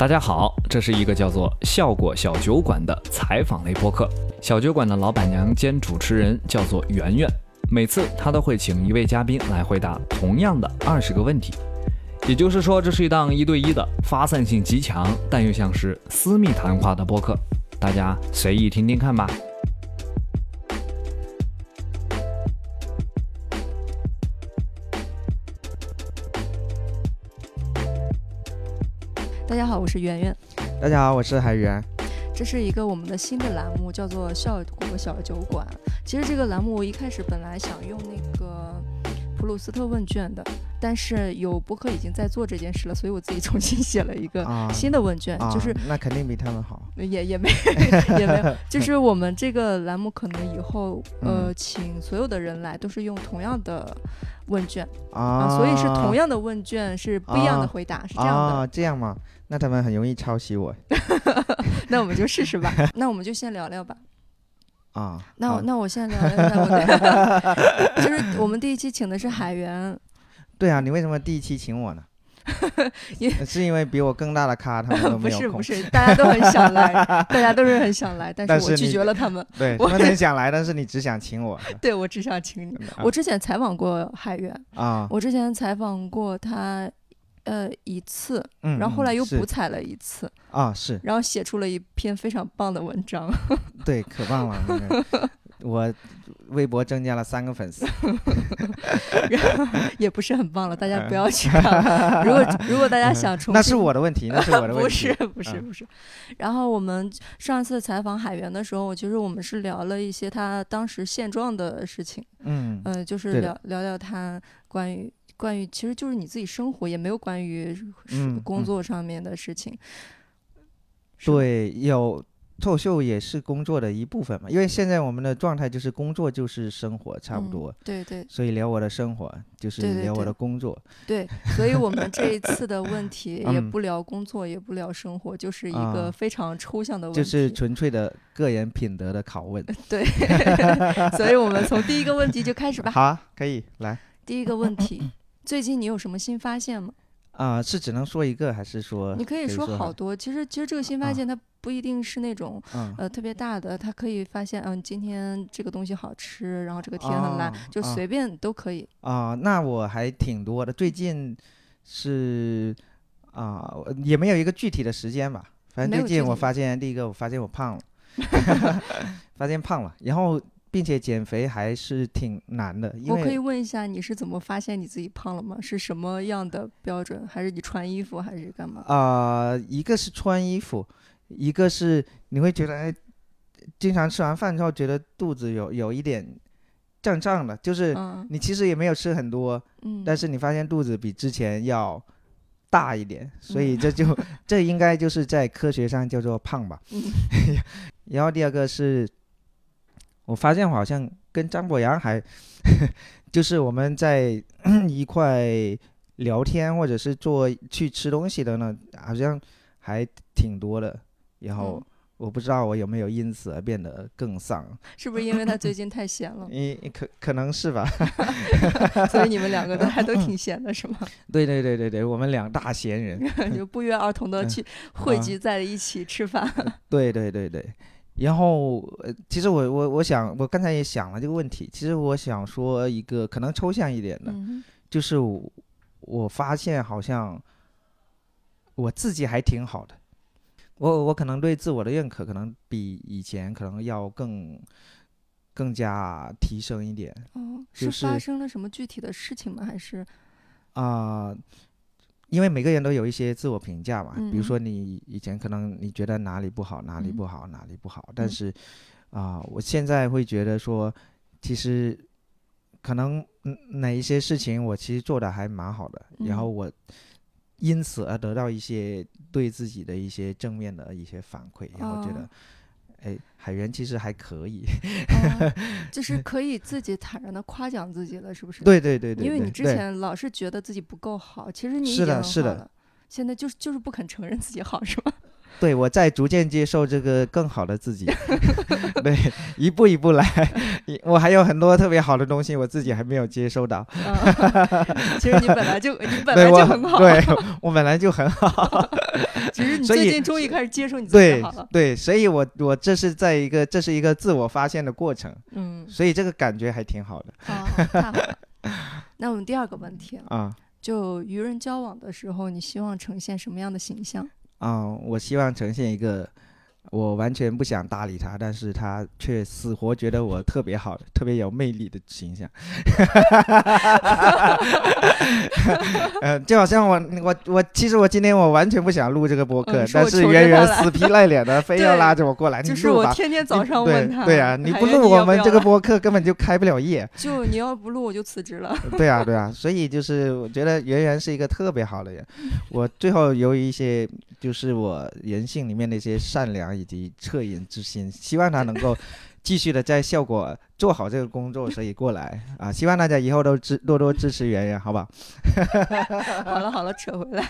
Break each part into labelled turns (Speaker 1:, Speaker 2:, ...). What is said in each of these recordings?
Speaker 1: 大家好，这是一个叫做“效果小酒馆”的采访类播客。小酒馆的老板娘兼主持人叫做圆圆，每次她都会请一位嘉宾来回答同样的二十个问题。也就是说，这是一档一对一的、发散性极强，但又像是私密谈话的播客。大家随意听听看吧。
Speaker 2: 我是圆圆。
Speaker 3: 大家好，我是海源。
Speaker 2: 这是一个我们的新的栏目，叫做“效果小酒馆”。其实这个栏目我一开始本来想用那个普鲁斯特问卷的，但是有博客已经在做这件事了，所以我自己重新写了一个新的问卷，就是
Speaker 3: 那肯定比他们好。
Speaker 2: 也也没也没有，就是我们这个栏目可能以后呃，请所有的人来都是用同样的问卷啊，所以是同样的问卷是不一样的回答，是这样的。
Speaker 3: 这样吗？那他们很容易抄袭我，
Speaker 2: 那我们就试试吧。那我们就先聊聊吧。
Speaker 3: 啊，
Speaker 2: 那我那我先聊聊。就是我们第一期请的是海源。
Speaker 3: 对啊，你为什么第一期请我呢？是因为比我更大的咖，他们都没
Speaker 2: 有不是不是，大家都很想来，大家都是很想来，但是我拒绝了他们。
Speaker 3: 对，他们很想来，但是你只想请我。
Speaker 2: 对，我只想请你。我之前采访过海源啊，我之前采访过他。呃，一次，然后后来又补采了一次
Speaker 3: 啊，是，
Speaker 2: 然后写出了一篇非常棒的文章，
Speaker 3: 对，可棒了，我微博增加了三个粉丝，
Speaker 2: 也不是很棒了，大家不要去看。如果 如果大家想重，
Speaker 3: 那是我的问题，那是我的问题，
Speaker 2: 不是不是不是。然后我们上次采访海源的时候，其实我们是聊了一些他当时现状的事情，嗯呃，就是聊聊聊他关于。关于其实就是你自己生活，也没有关于工作上面的事情。
Speaker 3: 对，有脱口秀也是工作的一部分嘛，因为现在我们的状态就是工作就是生活，差不多。
Speaker 2: 对对。
Speaker 3: 所以聊我的生活就是聊我的工作。
Speaker 2: 对，所以我们这一次的问题 也不聊工作，也不聊生活，就是一个非常抽象的问
Speaker 3: 题，就是纯粹的个人品德的拷问。
Speaker 2: 对，所以我们从第一个问题就开始吧。
Speaker 3: 好，可以来。
Speaker 2: 第一个问题。最近你有什么新发现吗？
Speaker 3: 啊，是只能说一个，还是说
Speaker 2: 你可以
Speaker 3: 说
Speaker 2: 好多？其实，其实这个新发现它不一定是那种呃特别大的，它可以发现，嗯，今天这个东西好吃，然后这个天很蓝，就随便都可以。
Speaker 3: 啊，那我还挺多的。最近是啊，也没有一个具体的时间吧。反正最近我发现，第一个我发现我胖了，发现胖了，然后。并且减肥还是挺难的。
Speaker 2: 我可以问一下，你是怎么发现你自己胖了吗？是什么样的标准？还是你穿衣服，还是干嘛？
Speaker 3: 啊，一个是穿衣服，一个是你会觉得，哎，经常吃完饭之后觉得肚子有有一点胀胀的，就是你其实也没有吃很多，嗯，但是你发现肚子比之前要大一点，所以这就这应该就是在科学上叫做胖吧。然后第二个是。我发现我好像跟张博洋还，就是我们在 一块聊天，或者是做去吃东西的呢，好像还挺多的。然后我不知道我有没有因此而变得更丧，
Speaker 2: 是不是因为他最近太闲了？
Speaker 3: 你可可能是吧。
Speaker 2: 所以你们两个都还都挺闲的，是吗？
Speaker 3: 对对对对对，我们两大闲人
Speaker 2: 就不约而同的去汇聚在一起吃饭。
Speaker 3: 对对对对。然后，呃，其实我我我想，我刚才也想了这个问题。其实我想说一个可能抽象一点的，就是我发现好像我自己还挺好的。我我可能对自我的认可可能比以前可能要更更加提升一点。
Speaker 2: 哦，是发生了什么具体的事情吗？还是
Speaker 3: 啊？因为每个人都有一些自我评价嘛，比如说你以前可能你觉得哪里不好，哪里不好，哪里不好，但是啊，我现在会觉得说，其实可能哪一些事情我其实做的还蛮好的，然后我因此而得到一些对自己的一些正面的一些反馈，然后觉得。哎，海源其实还可以，
Speaker 2: 就是可以自己坦然的夸奖自己了，是不是？
Speaker 3: 对对对对。
Speaker 2: 因为你之前老是觉得自己不够好，其实你已经很好了。现在就是就是不肯承认自己好，是吗？
Speaker 3: 对，我在逐渐接受这个更好的自己，对，一步一步来。我还有很多特别好的东西，我自己还没有接收到。
Speaker 2: 其实你本来就你本来就很好，
Speaker 3: 对我本来就很好。
Speaker 2: 只是你最近终于开始接受你自己好了。
Speaker 3: 对，所以我我这是在一个这是一个自我发现的过程。嗯，所以这个感觉还挺好的。
Speaker 2: 好，太好了。那我们第二个问题啊，就与人交往的时候，你希望呈现什么样的形象？
Speaker 3: 啊，我希望呈现一个。我完全不想搭理他，但是他却死活觉得我特别好，特别有魅力的形象。呃，就好像我我我，其实我今天我完全不想录这个播客，但是圆圆死皮赖脸的 非要拉着我过来，
Speaker 2: 就是我天天早上问他，
Speaker 3: 对啊，你不录我们这个播客根本就开不了业。
Speaker 2: 就你要不录我就辞职了。
Speaker 3: 对啊对啊，所以就是我觉得圆圆是一个特别好的人。我最后由于一些就是我人性里面的一些善良。以及恻隐之心，希望他能够继续的在效果做好这个工作，所以过来啊！希望大家以后都支多多支持圆圆，好吧？
Speaker 2: 好了好了，扯回来，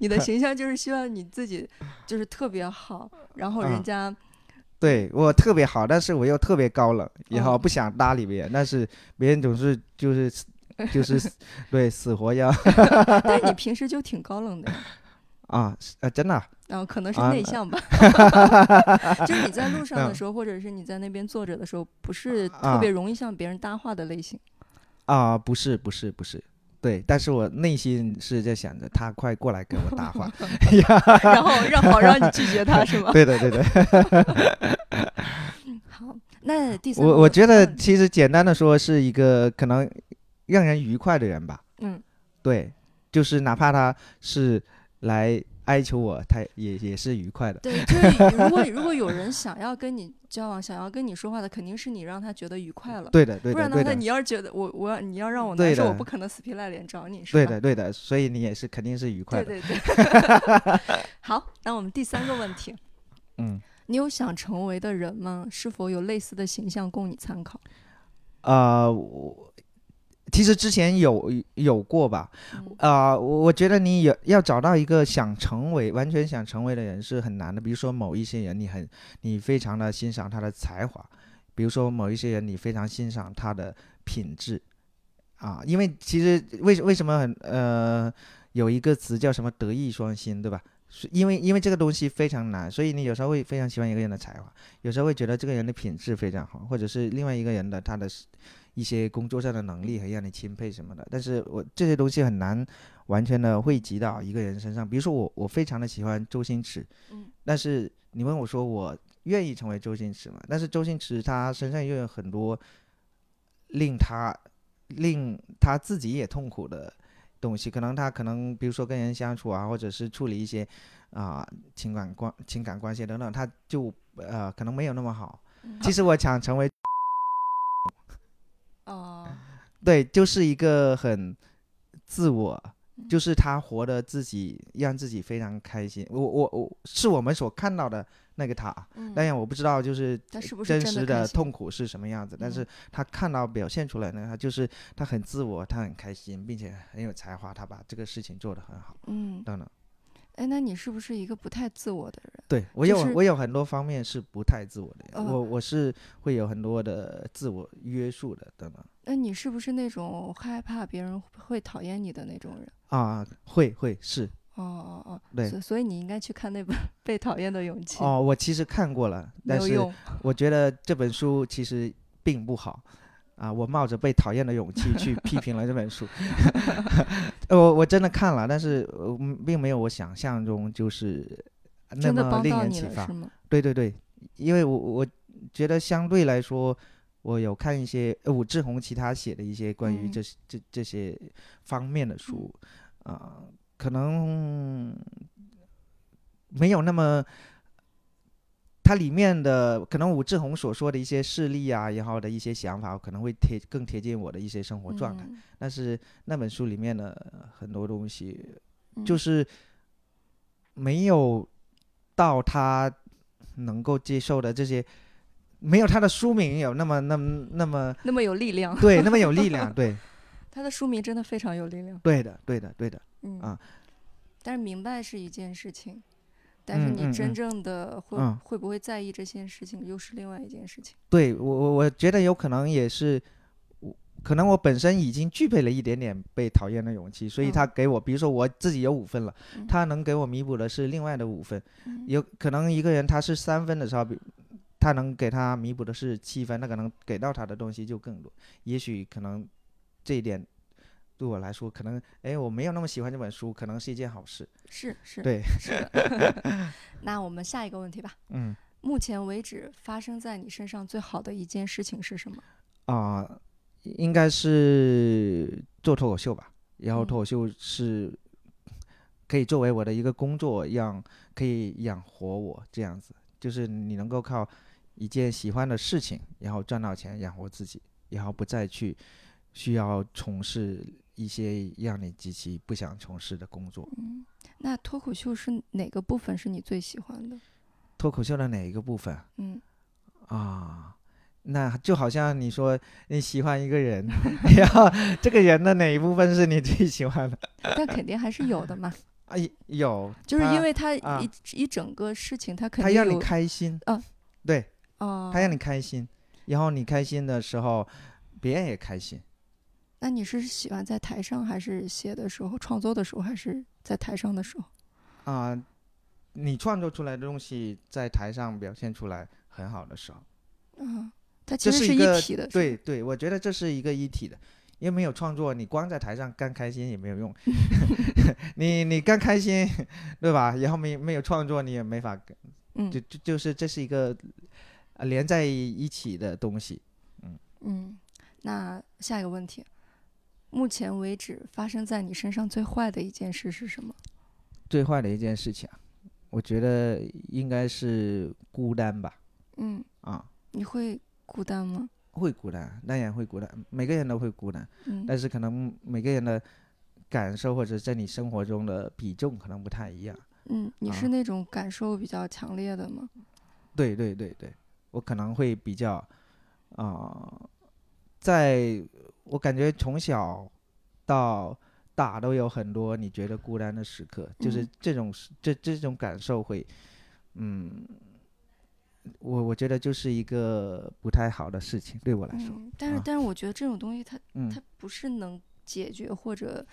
Speaker 2: 你的形象就是希望你自己就是特别好，然后人家
Speaker 3: 对我特别好，但是我又特别高冷，以后不想搭理别人，但是别人总是就是就是 对死活要。
Speaker 2: 但你平时就挺高冷的。
Speaker 3: 啊，呃，真的，
Speaker 2: 然后可能是内向吧，就是你在路上的时候，或者是你在那边坐着的时候，不是特别容易向别人搭话的类型。
Speaker 3: 啊，不是，不是，不是，对，但是我内心是在想着他快过来跟我搭话，
Speaker 2: 然后让好让你拒绝他是吗？
Speaker 3: 对的，对的。
Speaker 2: 好，那第三，
Speaker 3: 我我觉得其实简单的说是一个可能让人愉快的人吧。嗯，对，就是哪怕他是。来哀求我，他也也是愉快的。
Speaker 2: 对，就是 如果如果有人想要跟你交往，想要跟你说话的，肯定是你让他觉得愉快了。
Speaker 3: 对的，对的。不
Speaker 2: 然的话，你要是觉得我我你要让我难受，我不可能死皮赖脸找你。
Speaker 3: 对的，对的。所以你也是肯定是愉快
Speaker 2: 的。对对对。好，那我们第三个问题，嗯，你有想成为的人吗？是否有类似的形象供你参考？
Speaker 3: 啊，我。其实之前有有过吧，啊，我我觉得你有要找到一个想成为完全想成为的人是很难的。比如说某一些人，你很你非常的欣赏他的才华，比如说某一些人，你非常欣赏他的品质，啊，因为其实为为什么很呃有一个词叫什么德艺双馨，对吧？是因为因为这个东西非常难，所以你有时候会非常喜欢一个人的才华，有时候会觉得这个人的品质非常好，或者是另外一个人的他的。一些工作上的能力很让你钦佩什么的，但是我这些东西很难完全的汇集到一个人身上。比如说我，我非常的喜欢周星驰，嗯，但是你问我说我愿意成为周星驰吗？但是周星驰他身上又有很多令他令他自己也痛苦的东西，可能他可能比如说跟人相处啊，或者是处理一些啊情感关情感关系等等，他就呃可能没有那么好。其实我想成为。
Speaker 2: 哦，
Speaker 3: 对，就是一个很自我，就是他活的自己，让自己非常开心。我我我是我们所看到的那个他，当然我不知道就是真实的痛苦是什么样子，但是他看到表现出来呢，他就是他很自我，他很开心，并且很有才华，他把这个事情做得很好。嗯，等等。
Speaker 2: 哎，那你是不是一个不太自我的人？
Speaker 3: 对我有我有很多方面是不太自我的，我我是会有很多的自我约束的，等等。
Speaker 2: 那你是不是那种害怕别人会讨厌你的那种人？
Speaker 3: 啊，会会是。
Speaker 2: 哦哦哦，
Speaker 3: 对，
Speaker 2: 所以你应该去看那本《被讨厌的勇气》。
Speaker 3: 哦，我其实看过了，但是我觉得这本书其实并不好。啊，我冒着被讨厌的勇气去批评了这本书。我我真的看了，但是并没有我想象中就是那么令人启发。对对对，因为我我觉得相对来说，我有看一些武志红其他写的一些关于这这这些方面的书，啊，可能没有那么。它里面的可能武志红所说的一些事例啊，然后的一些想法，可能会贴更贴近我的一些生活状态。但是那本书里面的很多东西，就是没有到他能够接受的这些，没有他的书名有那么那么那么
Speaker 2: 那么有力量。
Speaker 3: 对，那么有力量。对，
Speaker 2: 他的书名真的非常有力量。
Speaker 3: 对的，对的，对的。嗯啊，
Speaker 2: 但是明白是一件事情。但是你真正的会会不会在意这件事情，又是另外一件事情。
Speaker 3: 对我我我觉得有可能也是。可能我本身已经具备了一点点被讨厌的勇气，所以他给我，比如说我自己有五分了，他能给我弥补的是另外的五分。有可能一个人他是三分的时候，他能给他弥补的是七分，那可能给到他的东西就更多。也许可能这一点对我来说，可能哎我没有那么喜欢这本书，可能是一件好事。
Speaker 2: 是是，
Speaker 3: 对
Speaker 2: 是的。那我们下一个问题吧。
Speaker 3: 嗯。
Speaker 2: 目前为止发生在你身上最好的一件事情是什么？
Speaker 3: 啊。应该是做脱口秀吧，然后脱口秀是可以作为我的一个工作，让可以养活我这样子，就是你能够靠一件喜欢的事情，然后赚到钱养活自己，然后不再去需要从事一些让你极其不想从事的工作。
Speaker 2: 嗯，那脱口秀是哪个部分是你最喜欢的？
Speaker 3: 脱口秀的哪一个部分？
Speaker 2: 嗯，
Speaker 3: 啊。那就好像你说你喜欢一个人，然后这个人的哪一部分是你最喜欢的？
Speaker 2: 那肯定还是有的嘛。
Speaker 3: 啊，有，
Speaker 2: 就是因为他一一整个事情，他肯定
Speaker 3: 他让你开心。
Speaker 2: 嗯，
Speaker 3: 对，
Speaker 2: 哦，
Speaker 3: 他让你开心，然后你开心的时候，别人也开心。
Speaker 2: 那你是喜欢在台上，还是写的时候、创作的时候，还是在台上的时候？
Speaker 3: 啊，你创作出来的东西在台上表现出来很好的时候。
Speaker 2: 嗯。它其实
Speaker 3: 是
Speaker 2: 一体的，
Speaker 3: 对对，我觉得这是一个一体的，因为没有创作，你光在台上干开心也没有用，你你干开心，对吧？然后没没有创作，你也没法，
Speaker 2: 嗯，
Speaker 3: 就就就是这是一个连在一起的东西，
Speaker 2: 嗯嗯。那下一个问题，目前为止发生在你身上最坏的一件事是什么？
Speaker 3: 最坏的一件事情啊，我觉得应该是孤单吧。
Speaker 2: 嗯
Speaker 3: 啊，
Speaker 2: 你会。孤单吗？
Speaker 3: 会孤单，当然会孤单。每个人都会孤单，但是可能每个人的感受或者在你生活中的比重可能不太一样。
Speaker 2: 嗯，你是那种感受比较强烈的吗？
Speaker 3: 对对对对，我可能会比较啊，在我感觉从小到大都有很多你觉得孤单的时刻，就是这种这这种感受会嗯。我我觉得就是一个不太好的事情，对我来说。
Speaker 2: 嗯，但是但是我觉得这种东西它它不是能解决或者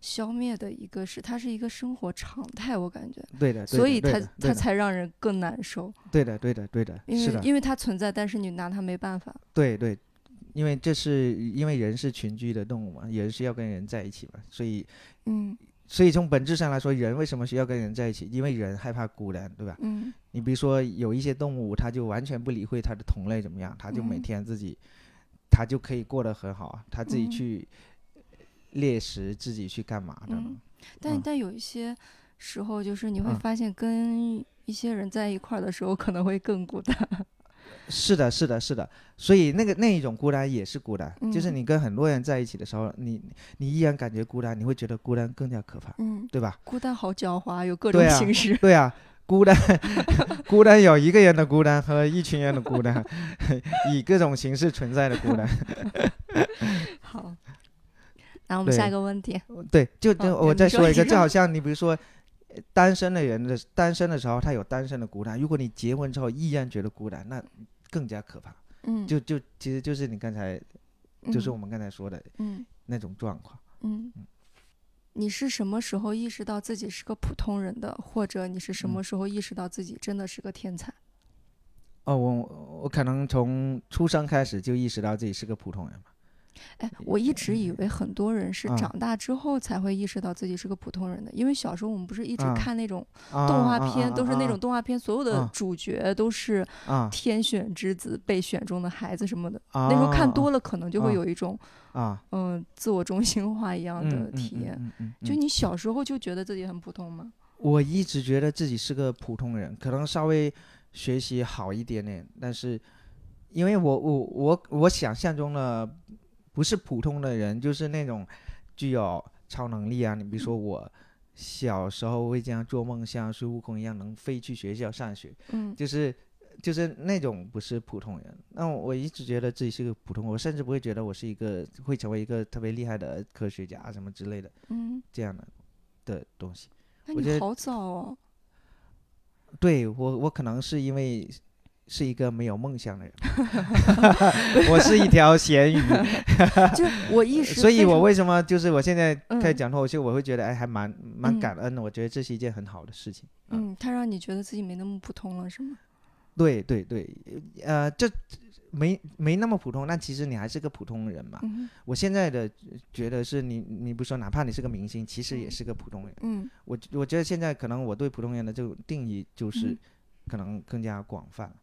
Speaker 2: 消灭的一个事，它是一个生活常态，我感觉。
Speaker 3: 对的。
Speaker 2: 所以它它才让人更难受。
Speaker 3: 对的，对的，对的。
Speaker 2: 因为因为它存在，但是你拿它没办法。
Speaker 3: 对对，因为这是因为人是群居的动物嘛，人是要跟人在一起嘛，所以
Speaker 2: 嗯。
Speaker 3: 所以从本质上来说，人为什么需要跟人在一起？因为人害怕孤单，对吧？
Speaker 2: 嗯。
Speaker 3: 你比如说，有一些动物，它就完全不理会它的同类怎么样，它就每天自己，它就可以过得很好啊，它自己去猎食，自己去干嘛的。
Speaker 2: 嗯。但但有一些时候，就是你会发现，跟一些人在一块儿的时候，可能会更孤单。
Speaker 3: 是的，是的，是的，所以那个那一种孤单也是孤单，就是你跟很多人在一起的时候，你你依然感觉孤单，你会觉得孤单更加可怕，
Speaker 2: 嗯，
Speaker 3: 对吧？
Speaker 2: 孤单好狡猾，有各种形式。
Speaker 3: 对啊，孤单，孤单有一个人的孤单和一群人的孤单，以各种形式存在的孤单。
Speaker 2: 好，那我们下一个问题。
Speaker 3: 对，就就我再说一个，就好像你比如说。单身的人的单身的时候，他有单身的孤单。如果你结婚之后依然觉得孤单，那更加可怕。
Speaker 2: 嗯，
Speaker 3: 就就其实就是你刚才，就是我们刚才说的，
Speaker 2: 嗯，
Speaker 3: 那种状况。
Speaker 2: 嗯，你是什么时候意识到自己是个普通人的？或者你是什么时候意识到自己真的是个天才？
Speaker 3: 哦，我我可能从出生开始就意识到自己是个普通人吧。
Speaker 2: 哎，我一直以为很多人是长大之后才会意识到自己是个普通人的，因为小时候我们不是一直看那种动画片，都是那种动画片，所有的主角都是天选之子、被选中的孩子什么的。那时候看多了，可能就会有一种
Speaker 3: 啊，
Speaker 2: 嗯，自我中心化一样的体验。就你小时候就觉得自己很普通吗？
Speaker 3: 我一直觉得自己是个普通人，可能稍微学习好一点点，但是因为我我我我想象中的。不是普通的人，就是那种具有超能力啊！你比如说，我小时候会这样做梦，像孙悟空一样能飞去学校上学，
Speaker 2: 嗯，
Speaker 3: 就是就是那种不是普通人。那我一直觉得自己是个普通，我甚至不会觉得我是一个会成为一个特别厉害的科学家什么之类的，
Speaker 2: 嗯，
Speaker 3: 这样的的东西。
Speaker 2: 那你好早哦。
Speaker 3: 对我，我可能是因为是一个没有梦想的人，我是一条咸鱼。
Speaker 2: 就我意识，
Speaker 3: 所以我为什么就是我现在开始讲脱口秀，我会觉得哎，还蛮蛮感恩的。我觉得这是一件很好的事情。
Speaker 2: 嗯，他让你觉得自己没那么普通了，是吗？
Speaker 3: 对对对，呃，这。没没那么普通，但其实你还是个普通人嘛。我现在的觉得是你，你不说，哪怕你是个明星，其实也是个普通人。嗯，我我觉得现在可能我对普通人的这种定义就是可能更加广泛。
Speaker 2: 嗯，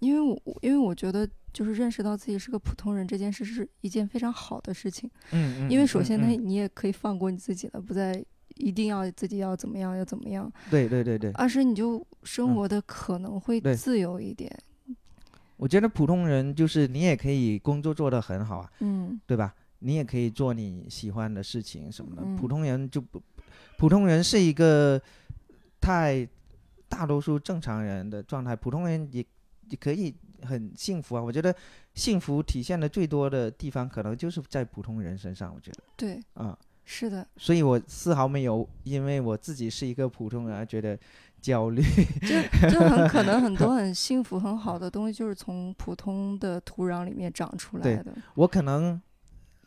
Speaker 2: 因为我因为我觉得就是认识到自己是个普通人这件事是一件非常好的事情。
Speaker 3: 嗯
Speaker 2: 嗯。因为首先呢，你也可以放过你自己了，不再一定要自己要怎么样要怎么样。
Speaker 3: 对对对对。
Speaker 2: 二是你就生活的可能会自由一点。
Speaker 3: 我觉得普通人就是你也可以工作做得很好啊，嗯，对吧？你也可以做你喜欢的事情什么的。普通人就不，普通人是一个太大多数正常人的状态。普通人也也可以很幸福啊。我觉得幸福体现的最多的地方，可能就是在普通人身上。我觉得
Speaker 2: 对，
Speaker 3: 啊，
Speaker 2: 是的。
Speaker 3: 所以我丝毫没有因为我自己是一个普通人而觉得。焦虑，
Speaker 2: 就就很可能很多很幸福很好的东西，就是从普通的土壤里面长出来的。
Speaker 3: 我可能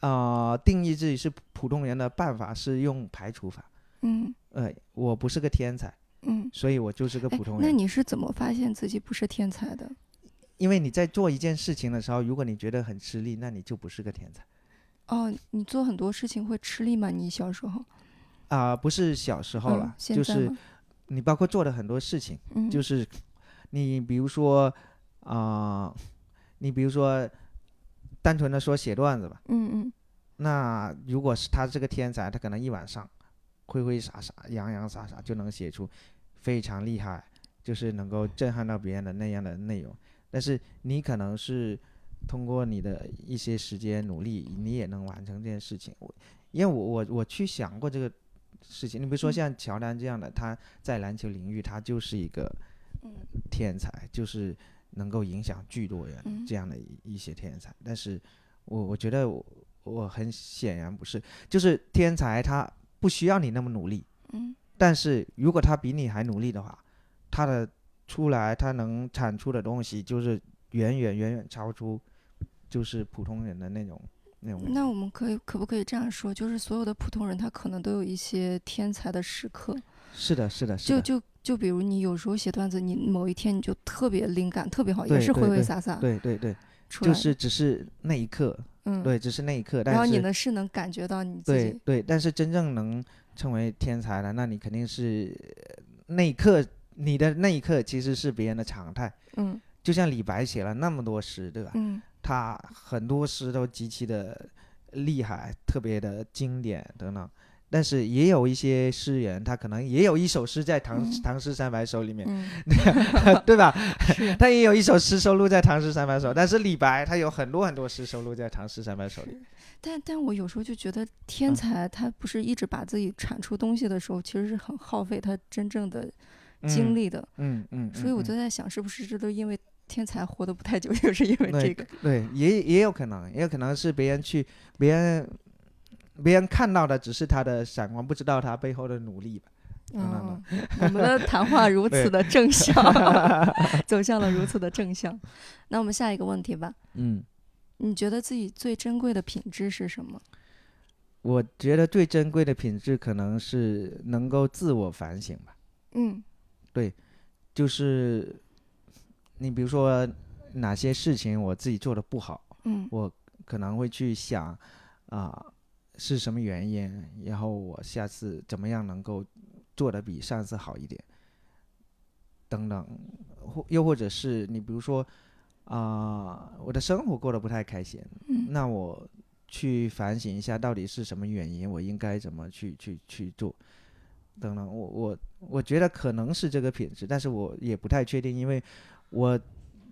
Speaker 3: 啊，定义自己是普通人的办法是用排除法。
Speaker 2: 嗯，
Speaker 3: 呃，我不是个天才。
Speaker 2: 嗯，
Speaker 3: 所以我就是个普通人。
Speaker 2: 那你是怎么发现自己不是天才的？
Speaker 3: 因为你在做一件事情的时候，如果你觉得很吃力，那你就不是个天才。
Speaker 2: 哦，你做很多事情会吃力吗？你小时候？
Speaker 3: 啊，不是小时候了，就是。你包括做的很多事情，就是你比如说啊，你比如说单纯的说写段子吧，
Speaker 2: 嗯嗯，
Speaker 3: 那如果是他是个天才，他可能一晚上挥挥洒洒、洋洋洒洒就能写出非常厉害，就是能够震撼到别人的那样的内容。但是你可能是通过你的一些时间努力，你也能完成这件事情。我因为我我我去想过这个。事情，你比如说像乔丹这样的，他在篮球领域他就是一个天才，就是能够影响巨多人这样的一些天才。但是，我我觉得我我很显然不是，就是天才他不需要你那么努力。
Speaker 2: 嗯。
Speaker 3: 但是如果他比你还努力的话，他的出来他能产出的东西就是远远远远超出就是普通人的那种。
Speaker 2: 那种。那我们可以可不可以这样说？就是所有的普通人，他可能都有一些天才的时刻。
Speaker 3: 是的，是的，是
Speaker 2: 的。就就就比如你有时候写段子，你某一天你就特别灵感特别好，也是挥挥洒洒。
Speaker 3: 对对对，就是只是那一刻。
Speaker 2: 嗯。
Speaker 3: 对，只是那一刻。然
Speaker 2: 后你呢是能感觉到你自
Speaker 3: 己。对对，但是真正能成为天才的，那你肯定是那一刻，你的那一刻其实是别人的常态。
Speaker 2: 嗯。
Speaker 3: 就像李白写了那么多诗，对吧？
Speaker 2: 嗯。
Speaker 3: 他很多诗都极其的厉害，特别的经典等等，但是也有一些诗人，他可能也有一首诗在《唐唐诗三百首》里面，对吧？他也有一首诗收录在《唐诗三百首》，但是李白他有很多很多诗收录在《唐诗三百首》里。
Speaker 2: 但但我有时候就觉得，天才他不是一直把自己产出东西的时候，其实是很耗费他真正的精力的。
Speaker 3: 嗯嗯。
Speaker 2: 所以我就在想，是不是这都因为。天才活得不太久，就是因为这个。
Speaker 3: 对，也也有可能，也有可能是别人去，别人别人看到的只是他的闪光，不知道他背后的努力吧。
Speaker 2: 嗯，我们的谈话如此的正向，走向了如此的正向。那我们下一个问题吧。
Speaker 3: 嗯，
Speaker 2: 你觉得自己最珍贵的品质是什么？
Speaker 3: 我觉得最珍贵的品质可能是能够自我反省吧。
Speaker 2: 嗯，
Speaker 3: 对，就是。你比如说哪些事情我自己做的不好，
Speaker 2: 嗯，
Speaker 3: 我可能会去想，啊，是什么原因，然后我下次怎么样能够做的比上次好一点，等等，或又或者是你比如说，啊，我的生活过得不太开心，
Speaker 2: 嗯，
Speaker 3: 那我去反省一下到底是什么原因，我应该怎么去去去做，等等，我我我觉得可能是这个品质，但是我也不太确定，因为。我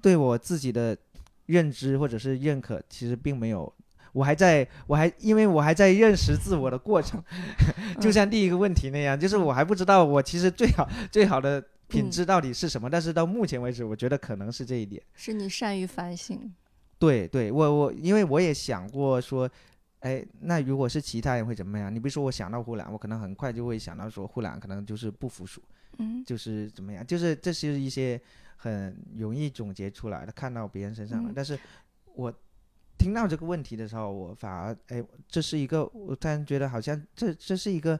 Speaker 3: 对我自己的认知或者是认可，其实并没有，我还在我还因为我还在认识自我的过程，就像第一个问题那样，就是我还不知道我其实最好最好的品质到底是什么，但是到目前为止，我觉得可能是这一点。
Speaker 2: 是你善于反省。
Speaker 3: 对对，我我因为我也想过说，哎，那如果是其他人会怎么样？你比如说我想到呼兰，我可能很快就会想到说呼兰可能就是不服输，
Speaker 2: 嗯，
Speaker 3: 就是怎么样？就是这是一些很容易总结出来的，看到别人身上的。但是我听到这个问题的时候，我反而哎，这是一个我突然觉得好像这这是一个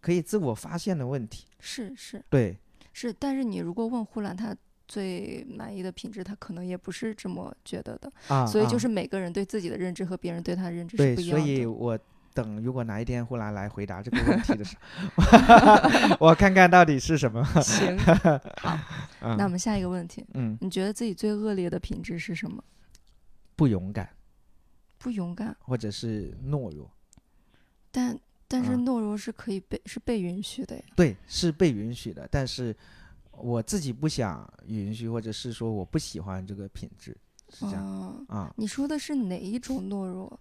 Speaker 3: 可以自我发现的问题。
Speaker 2: 是是，
Speaker 3: 对，
Speaker 2: 是。但是你如果问呼兰，他。最满意的品质，他可能也不是这么觉得的，
Speaker 3: 啊，
Speaker 2: 所以就是每个人对自己的认知和别人对他的认知是不一
Speaker 3: 样的。所以我等如果哪一天呼兰来回答这个问题的时候，我看看到底是什么。
Speaker 2: 行，好，那我们下一个问题，嗯，你觉得自己最恶劣的品质是什么？
Speaker 3: 不勇敢，
Speaker 2: 不勇敢，
Speaker 3: 或者是懦弱。
Speaker 2: 但但是懦弱是可以被是被允许的呀。
Speaker 3: 对，是被允许的，但是。我自己不想允许，或者是说我不喜欢这个品质，是这样啊？
Speaker 2: 你说的是哪一种懦弱？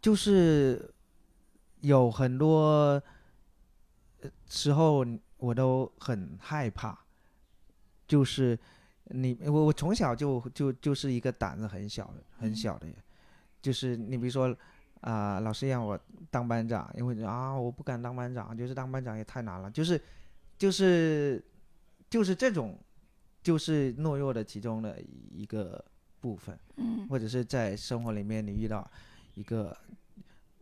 Speaker 3: 就是有很多时候我都很害怕，就是你我我从小就就就是一个胆子很小很小的人，就是你比如说啊，老师让我当班长，因为啊我不敢当班长，就是当班长也太难了，就是就是。就是这种，就是懦弱的其中的一个部分，
Speaker 2: 嗯，
Speaker 3: 或者是在生活里面你遇到一个，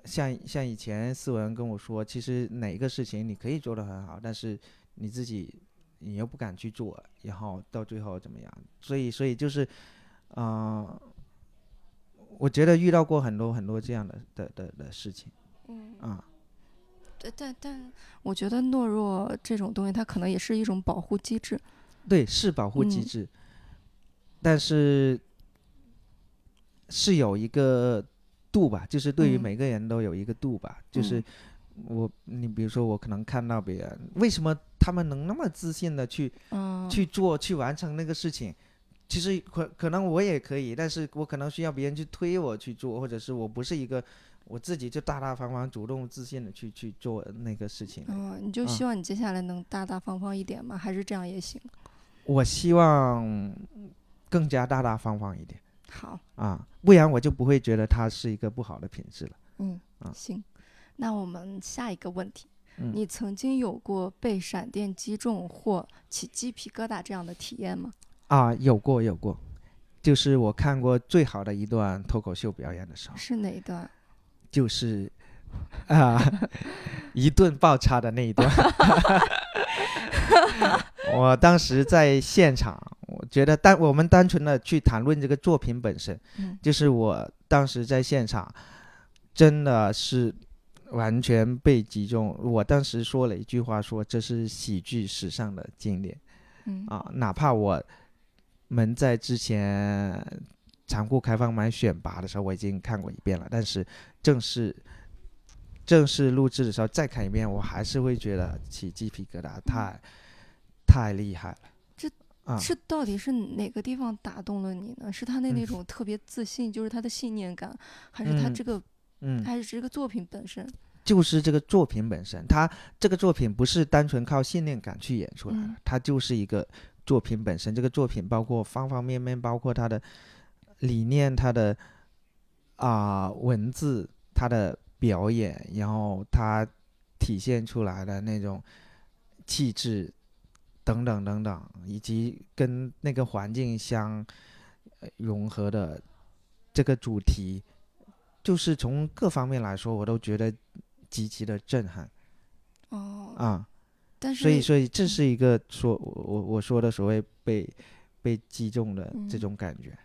Speaker 3: 像像以前思文跟我说，其实哪一个事情你可以做得很好，但是你自己你又不敢去做，然后到最后怎么样？所以所以就是，嗯，我觉得遇到过很多很多这样的的的的事情，
Speaker 2: 嗯
Speaker 3: 啊。
Speaker 2: 但但但，我觉得懦弱这种东西，它可能也是一种保护机制。
Speaker 3: 对，是保护机制，但是是有一个度吧，就是对于每个人都有一个度吧。就是我，你比如说，我可能看到别人，为什么他们能那么自信的去去做、去完成那个事情？其实可可能我也可以，但是我可能需要别人去推我去做，或者是我不是一个。我自己就大大方方、主动自信的去去做那个事情。
Speaker 2: 哦，你就希望你接下来能大大方方一点吗？还是这样也行？
Speaker 3: 我希望更加大大方方一点。
Speaker 2: 好
Speaker 3: 啊，不然我就不会觉得它是一个不好的品质了。
Speaker 2: 嗯，行。那我们下一个问题，
Speaker 3: 嗯，
Speaker 2: 你曾经有过被闪电击中或起鸡皮疙瘩这样的体验吗？
Speaker 3: 啊，有过，有过。就是我看过最好的一段脱口秀表演的时候。
Speaker 2: 是哪一段？
Speaker 3: 就是啊，一顿爆叉的那一段。我当时在现场，我觉得单我们单纯的去谈论这个作品本身，就是我当时在现场，真的是完全被击中。我当时说了一句话，说这是喜剧史上的经典。嗯啊，哪怕我们在之前。残酷开放麦选拔的时候，我已经看过一遍了，但是正式正式录制的时候再看一遍，我还是会觉得起鸡皮疙瘩，太太厉害了。
Speaker 2: 这是到底是哪个地方打动了你呢？是他的那种特别自信，就是他的信念感，还是他这个，
Speaker 3: 嗯，
Speaker 2: 还是这个作品本身？
Speaker 3: 就是这个作品本身，他这个作品不是单纯靠信念感去演出来的，它就是一个作品本身。这个作品包括方方面面，包括他的。理念，他的啊文字，他的表演，然后他体现出来的那种气质，等等等等，以及跟那个环境相融合的这个主题，就是从各方面来说，我都觉得极其的震撼。
Speaker 2: 哦，
Speaker 3: 啊，
Speaker 2: 但是，
Speaker 3: 所以，所以这是一个说，我我说的所谓被被击中的这种感觉。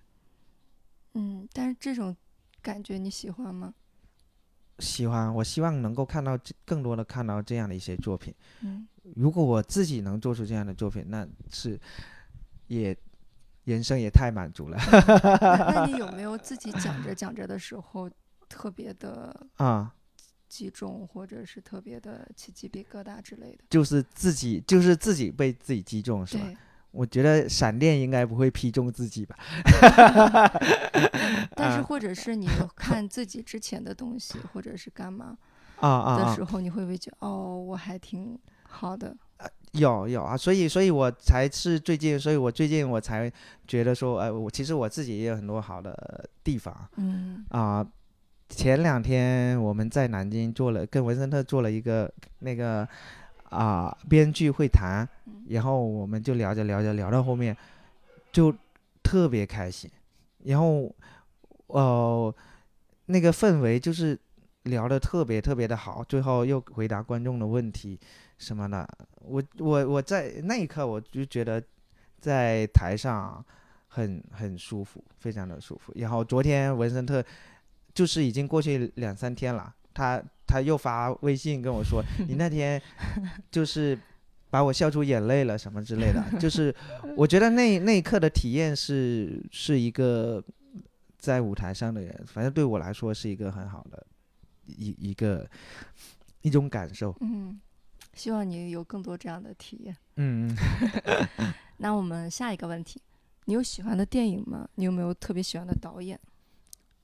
Speaker 2: 嗯，但是这种感觉你喜欢吗？
Speaker 3: 喜欢，我希望能够看到更多的看到这样的一些作品。
Speaker 2: 嗯，
Speaker 3: 如果我自己能做出这样的作品，那是也人生也太满足了。
Speaker 2: 那你有没有自己讲着 讲着的时候特别的
Speaker 3: 啊
Speaker 2: 击中，或者是特别的起鸡皮疙瘩之类的？
Speaker 3: 就是自己，就是自己被自己击中，是吧？我觉得闪电应该不会劈中自己吧，
Speaker 2: 但是或者是你看自己之前的东西，或者是干嘛
Speaker 3: 啊啊
Speaker 2: 的时候，你会不会觉得哦，我还挺好的？
Speaker 3: 有有啊，所以所以我才是最近，所以我最近我才觉得说，哎，我其实我自己也有很多好的地方，
Speaker 2: 嗯
Speaker 3: 啊，前两天我们在南京做了跟文森特做了一个那个啊编剧会谈，然后我们就聊着聊着聊到后面就特别开心，然后哦那个氛围就是聊的特别特别的好，最后又回答观众的问题什么的，我我我在那一刻我就觉得在台上很很舒服，非常的舒服。然后昨天文森特。就是已经过去两三天了，他他又发微信跟我说：“你那天就是把我笑出眼泪了，什么之类的。”就是 我觉得那那一刻的体验是是一个在舞台上的人，反正对我来说是一个很好的一一个一种感受。
Speaker 2: 嗯，希望你有更多这样的体验。
Speaker 3: 嗯
Speaker 2: 嗯。那我们下一个问题，你有喜欢的电影吗？你有没有特别喜欢的导演？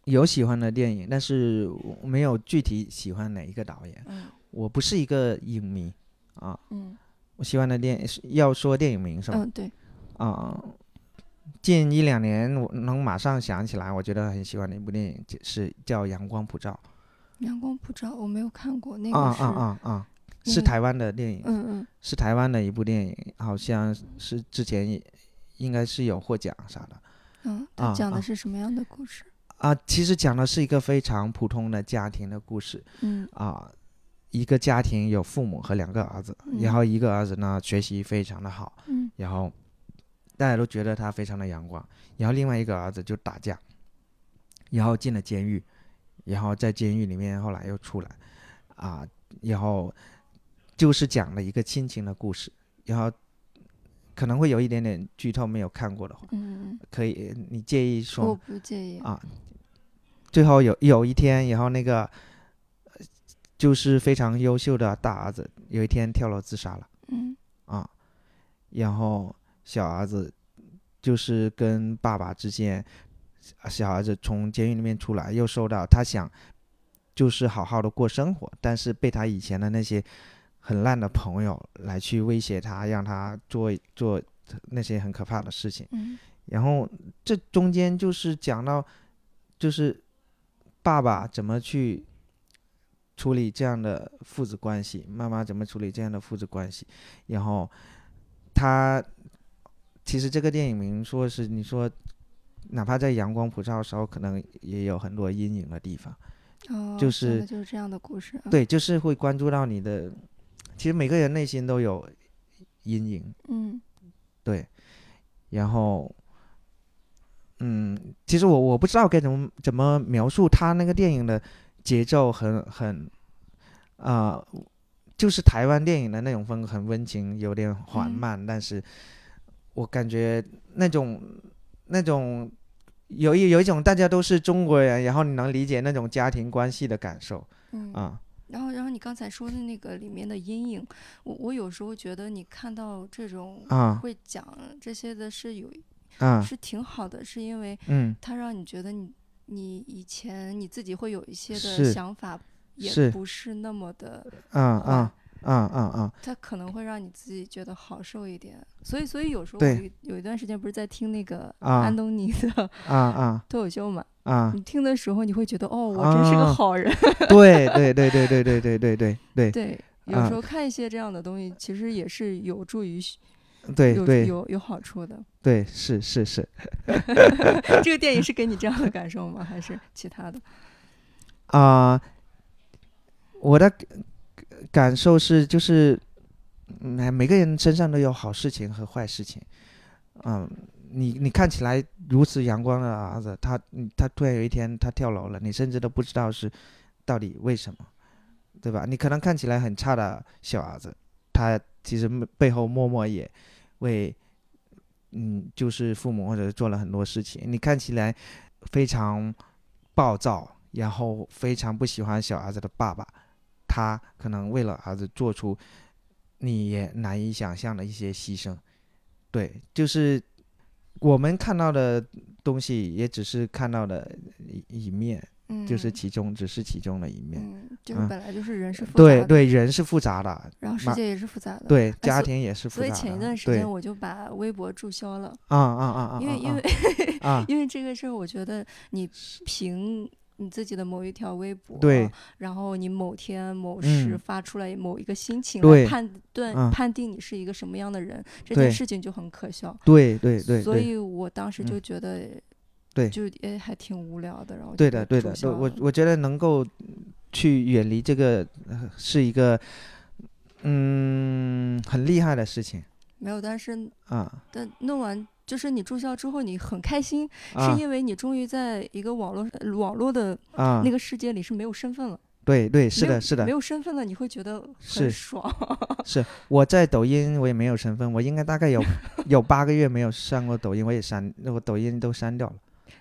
Speaker 3: 有喜欢的电影，但是我没有具体喜欢哪一个导演。
Speaker 2: 嗯，
Speaker 3: 我不是一个影迷啊。
Speaker 2: 嗯，
Speaker 3: 我喜欢的电影是要说电影名是吧？
Speaker 2: 嗯，对。
Speaker 3: 啊，近一两年我能马上想起来，我觉得很喜欢的一部电影是叫《阳光普照》。
Speaker 2: 阳光普照，我没有看过那个。
Speaker 3: 啊啊啊啊！是台湾的电影。
Speaker 2: 嗯嗯。
Speaker 3: 是台湾的一部电影，好像是之前也应该是有获奖啥的。
Speaker 2: 嗯，它讲的是什么样的故事？
Speaker 3: 啊，其实讲的是一个非常普通的家庭的故事。
Speaker 2: 嗯。
Speaker 3: 啊，一个家庭有父母和两个儿子，然后一个儿子呢学习非常的好，
Speaker 2: 嗯，
Speaker 3: 然后大家都觉得他非常的阳光。然后另外一个儿子就打架，然后进了监狱，然后在监狱里面后来又出来，啊，然后就是讲了一个亲情的故事。然后可能会有一点点剧透，没有看过的话，
Speaker 2: 嗯，
Speaker 3: 可以，你介意说？
Speaker 2: 我不介意
Speaker 3: 啊。最后有有一天，然后那个就是非常优秀的大儿子，有一天跳楼自杀了。
Speaker 2: 嗯
Speaker 3: 啊，然后小儿子就是跟爸爸之间，小儿子从监狱里面出来，又受到他想就是好好的过生活，但是被他以前的那些很烂的朋友来去威胁他，让他做做那些很可怕的事情。
Speaker 2: 嗯，
Speaker 3: 然后这中间就是讲到就是。爸爸怎么去处理这样的父子关系？妈妈怎么处理这样的父子关系？然后他其实这个电影名说是你说，哪怕在阳光普照的时候，可能也有很多阴影的地方。
Speaker 2: 哦，
Speaker 3: 就是
Speaker 2: 就是这样的故事。
Speaker 3: 对，就是会关注到你的，其实每个人内心都有阴影。
Speaker 2: 嗯，
Speaker 3: 对，然后。嗯，其实我我不知道该怎么怎么描述他那个电影的节奏，很很，啊，就是台湾电影的那种风格，很温情，有点缓慢，但是我感觉那种那种有一有一种大家都是中国人，然后你能理解那种家庭关系的感受，
Speaker 2: 嗯
Speaker 3: 啊，
Speaker 2: 然后然后你刚才说的那个里面的阴影，我我有时候觉得你看到这种
Speaker 3: 啊
Speaker 2: 会讲这些的是有。
Speaker 3: 啊，
Speaker 2: 是挺好的，是因为，
Speaker 3: 嗯，
Speaker 2: 它让你觉得你，你以前你自己会有一些的想法，也不是那么的，
Speaker 3: 啊啊啊啊啊，
Speaker 2: 它可能会让你自己觉得好受一点，所以，所以有时候有有一段时间不是在听那个安东尼的
Speaker 3: 啊啊。
Speaker 2: 脱口秀嘛，
Speaker 3: 啊，
Speaker 2: 你听的时候你会觉得哦，我真是个好人，
Speaker 3: 对对对对对对对对对对，
Speaker 2: 对，有时候看一些这样的东西，其实也是有助于。
Speaker 3: 对对，
Speaker 2: 有有好处的。
Speaker 3: 对，是是是。
Speaker 2: 这个电影是给你这样的感受吗？还是其他的？
Speaker 3: 啊，我的感受是，就是每每个人身上都有好事情和坏事情。嗯，你你看起来如此阳光的儿子，他他突然有一天他跳楼了，你甚至都不知道是到底为什么，对吧？你可能看起来很差的小儿子，他其实背后默默也。为，嗯，就是父母或者做了很多事情，你看起来非常暴躁，然后非常不喜欢小儿子的爸爸，他可能为了儿子做出你也难以想象的一些牺牲。对，就是我们看到的东西，也只是看到的一一面面。就是其中只是其中的一面，
Speaker 2: 嗯，就是本来就是人是复杂
Speaker 3: 的，对对，人是复杂的，
Speaker 2: 然后世界也是复杂的，
Speaker 3: 对，家庭也是复
Speaker 2: 杂的。所以前一段时间我就把微博注销了，
Speaker 3: 啊啊啊啊！
Speaker 2: 因为因为
Speaker 3: 啊，
Speaker 2: 因为这个事儿，我觉得你凭你自己的某一条微博，
Speaker 3: 对，
Speaker 2: 然后你某天某时发出来某一个心情来判断判定你是一个什么样的人，这件事情就很可笑。
Speaker 3: 对对对。
Speaker 2: 所以我当时就觉得，
Speaker 3: 对，
Speaker 2: 就也还挺无聊的。然后
Speaker 3: 对的对的，我我觉得能够去远离这个是一个嗯很厉害的事情。
Speaker 2: 没有，但是
Speaker 3: 啊，
Speaker 2: 但弄完。就是你住校之后，你很开心，是因为你终于在一个网络网络的那个世界里是没有身份了。
Speaker 3: 对对，是的，是的，
Speaker 2: 没有身份了，你会觉得很爽。
Speaker 3: 是我在抖音，我也没有身份，我应该大概有有八个月没有上过抖音，我也删，我抖音都删掉了。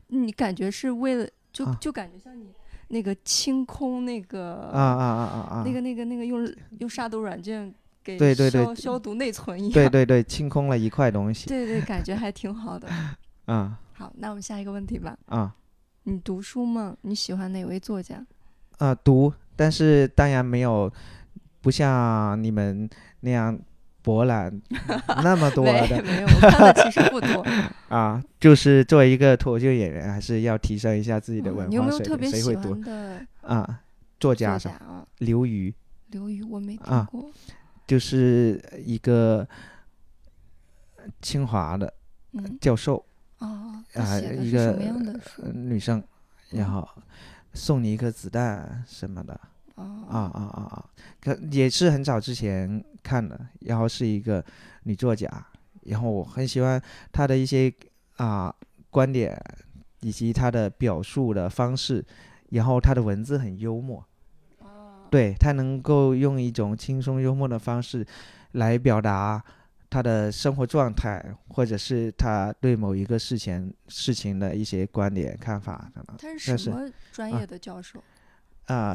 Speaker 2: 你感觉是为了就就感觉像你那个清空那个
Speaker 3: 啊啊啊啊啊，
Speaker 2: 那个那个那个用用杀毒软件。
Speaker 3: 对对对，
Speaker 2: 消毒内存一样。
Speaker 3: 对对对，清空了一块东西。
Speaker 2: 对对，感觉还挺好的。
Speaker 3: 嗯。
Speaker 2: 好，那我们下一个问题吧。
Speaker 3: 啊。
Speaker 2: 你读书吗？你喜欢哪位作家？
Speaker 3: 啊，读，但是当然没有，不像你们那样博览 那么多的。
Speaker 2: 没有，我看的其实不多。
Speaker 3: 啊，就是作为一个脱口秀演员，还是要提升一下自己的文化
Speaker 2: 水平。
Speaker 3: 谁会读
Speaker 2: 的
Speaker 3: 啊？作
Speaker 2: 家
Speaker 3: 啥，刘瑜。
Speaker 2: 刘瑜，我没听过。
Speaker 3: 就是一个清华的教授
Speaker 2: 啊，
Speaker 3: 一个女生，然后送你一颗子弹什么的啊啊啊啊！可也是很早之前看的，然后是一个女作家，然后我很喜欢她的一些啊观点以及她的表述的方式，然后她的文字很幽默。对她能够用一种轻松幽默的方式，来表达他的生活状态，或者是他对某一个事情事情的一些观点看法可能。
Speaker 2: 他是什么专业的教授？
Speaker 3: 啊，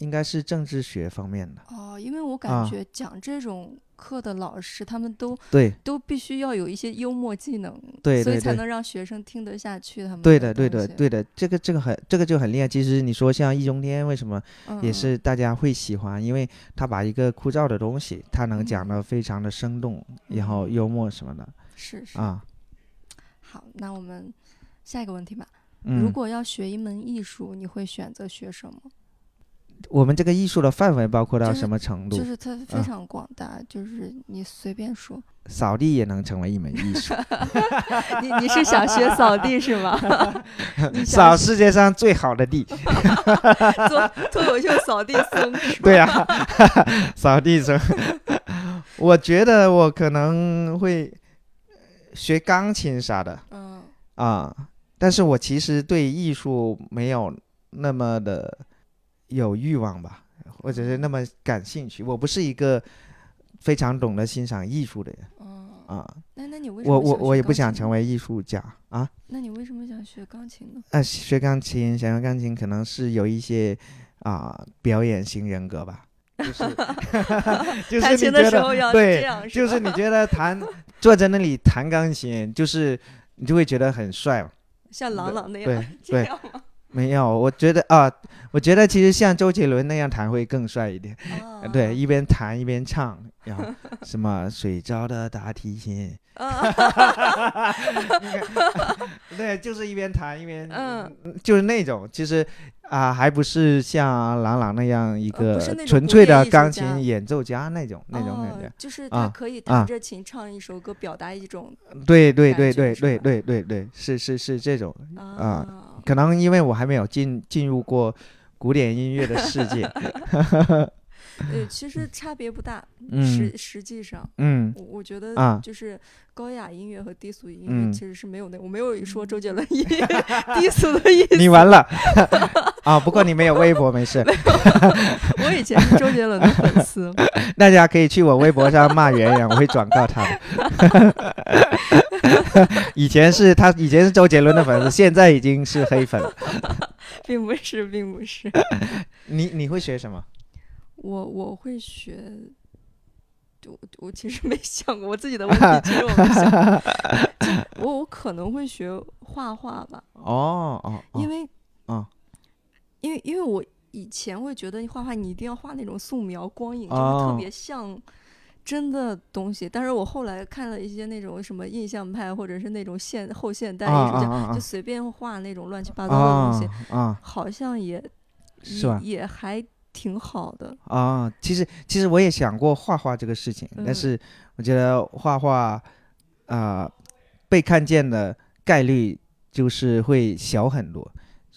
Speaker 3: 应该是政治学方面的。
Speaker 2: 哦，因为我感觉讲这种。课的老师，他们都
Speaker 3: 对，
Speaker 2: 都必须要有一些幽默技能，
Speaker 3: 对，
Speaker 2: 所以才能让学生听得下去。他们
Speaker 3: 对的，对的，对的，这个这个很，这个就很厉害。其实你说像易中天，为什么也是大家会喜欢？因为他把一个枯燥的东西，他能讲得非常的生动，然后幽默什么的。
Speaker 2: 是是
Speaker 3: 啊。
Speaker 2: 好，那我们下一个问题吧。如果要学一门艺术，你会选择学什么？
Speaker 3: 我们这个艺术的范围包括到什么程度？
Speaker 2: 就是它非常广大，就是你随便说。
Speaker 3: 扫地也能成为一门艺术。
Speaker 2: 你你是想学扫地是吗？
Speaker 3: 扫世界上最好的地。
Speaker 2: 做脱口秀扫地僧。
Speaker 3: 对呀，扫地僧。我觉得我可能会学钢琴啥的。
Speaker 2: 嗯。
Speaker 3: 啊，但是我其实对艺术没有那么的。有欲望吧，或者是那么感兴趣。我不是一个非常懂得欣赏艺术的人。啊，
Speaker 2: 那那你为什么？
Speaker 3: 我我我也不想成为艺术家啊。
Speaker 2: 那你为什么想学钢琴呢？
Speaker 3: 啊，学钢琴，想学钢琴，可能是有一些啊表演型人格吧。就是 就是你觉得对，就是你觉得弹坐在那里弹钢琴，就是你就会觉得很帅嘛。
Speaker 2: 像朗朗那样，
Speaker 3: 对对。没有，我觉得啊，我觉得其实像周杰伦那样弹会更帅一点。对，一边弹一边唱，然后什么睡着的大提琴。对，就是一边弹一边，嗯，就是那种，其实啊，还不是像郎朗那样一个纯粹的钢琴演奏家那种那种感觉。
Speaker 2: 就是他可以弹着琴唱一首歌，表达一种。
Speaker 3: 对对对对对对对对，是是是这种啊。可能因为我还没有进进入过古典音乐的世界，
Speaker 2: 呃，其实差别不大，实实际上，
Speaker 3: 嗯，
Speaker 2: 我我觉得就是高雅音乐和低俗音乐其实是没有那，我没有说周杰伦音乐低俗的意思。
Speaker 3: 你完了 啊！不过你没有微博，没事。
Speaker 2: 我以前是周杰伦的粉丝，
Speaker 3: 大家可以去我微博上骂圆圆，我会转告他的。以前是他，以前是周杰伦的粉丝，现在已经是黑粉。
Speaker 2: 并不是，并不是。
Speaker 3: 你你会学什么？
Speaker 2: 我我会学，我我其实没想过我自己的问题，其实我没想。我我可能会学画画吧。
Speaker 3: 哦
Speaker 2: 哦。因为啊，因为因为我以前会觉得画画你一定要画那种素描光影，就是特别像。真的东西。但是我后来看了一些那种什么印象派，或者是那种现后现代艺术家，就随便画那种乱七八糟的东西，啊，好像也
Speaker 3: 是吧，
Speaker 2: 也还挺好的
Speaker 3: 啊。其实其实我也想过画画这个事情，但是我觉得画画啊被看见的概率就是会小很多。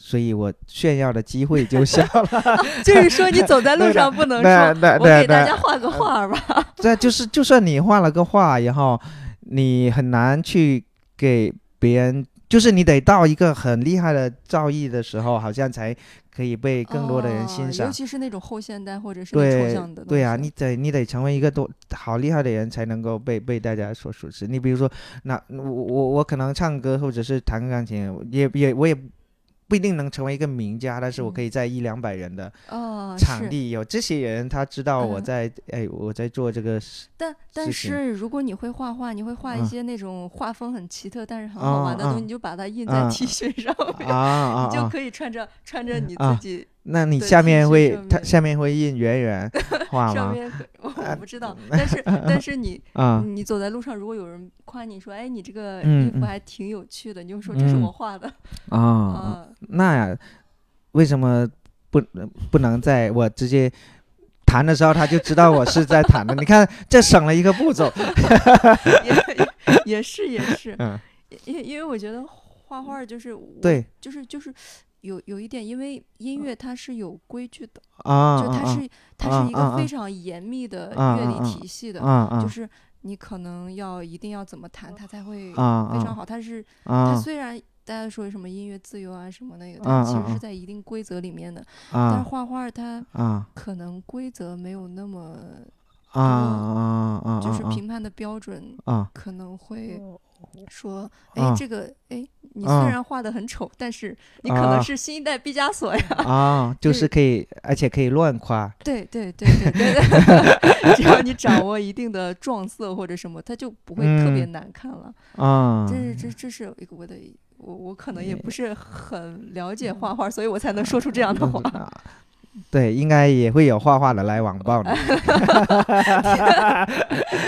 Speaker 3: 所以我炫耀的机会就小了，
Speaker 2: 就是说你走在路上不能说，我给大家画个画吧。
Speaker 3: 这，就是就算你画了个画，然后你很难去给别人，就是你得到一个很厉害的造诣的时候，好像才可以被更多的人欣赏。
Speaker 2: 尤其是那种后现代或者是抽象的。
Speaker 3: 对啊，你得你得成为一个多好厉害的人才能够被被大家所熟知。你比如说，那我我我可能唱歌或者是弹钢琴，也也我也。不一定能成为一个名家，但是我可以在一两百人的场地有这些人，他知道我在哎我在做这个。
Speaker 2: 但但是如果你会画画，你会画一些那种画风很奇特但是很好玩的东西，你就把它印在 T 恤上面，你就可以穿着穿着你自己。
Speaker 3: 那你下面会，它下面会印圆圆 画吗？
Speaker 2: 上面我不知道，但是但是你 啊，你走在路上，如果有人夸你说，哎，你这个衣服还挺有趣的，你就说这是我画的
Speaker 3: 啊。那呀，为什么不不能在我直接弹的时候他就知道我是在弹的？你看，这省了一个步骤。
Speaker 2: 也也是也是，因因为我觉得画画就是
Speaker 3: 对，
Speaker 2: 就是就是。有有一点，因为音乐它是有规矩的
Speaker 3: 啊，
Speaker 2: 就它是它是一个非常严密的乐理体系的，就是你可能要一定要怎么弹它才会非常好。它是它虽然大家说什么音乐自由啊什么那个，它其实是在一定规则里面的。但是画画它可能规则没有那么
Speaker 3: 多，
Speaker 2: 就是评判的标准可能会。说，哎，这个，哎，你虽然画的很丑，但是 你可能是新一代毕加索呀。
Speaker 3: 啊，就是可以，而且可以乱夸。
Speaker 2: 对对对对对对，只要你掌握一定的撞色或者什么，它就不会特别难看了。啊，这是这这是一个我的，我我可能也不是很了解画画，所以我才能说出这样的话。
Speaker 3: 对，应该也会有画画的来网暴你。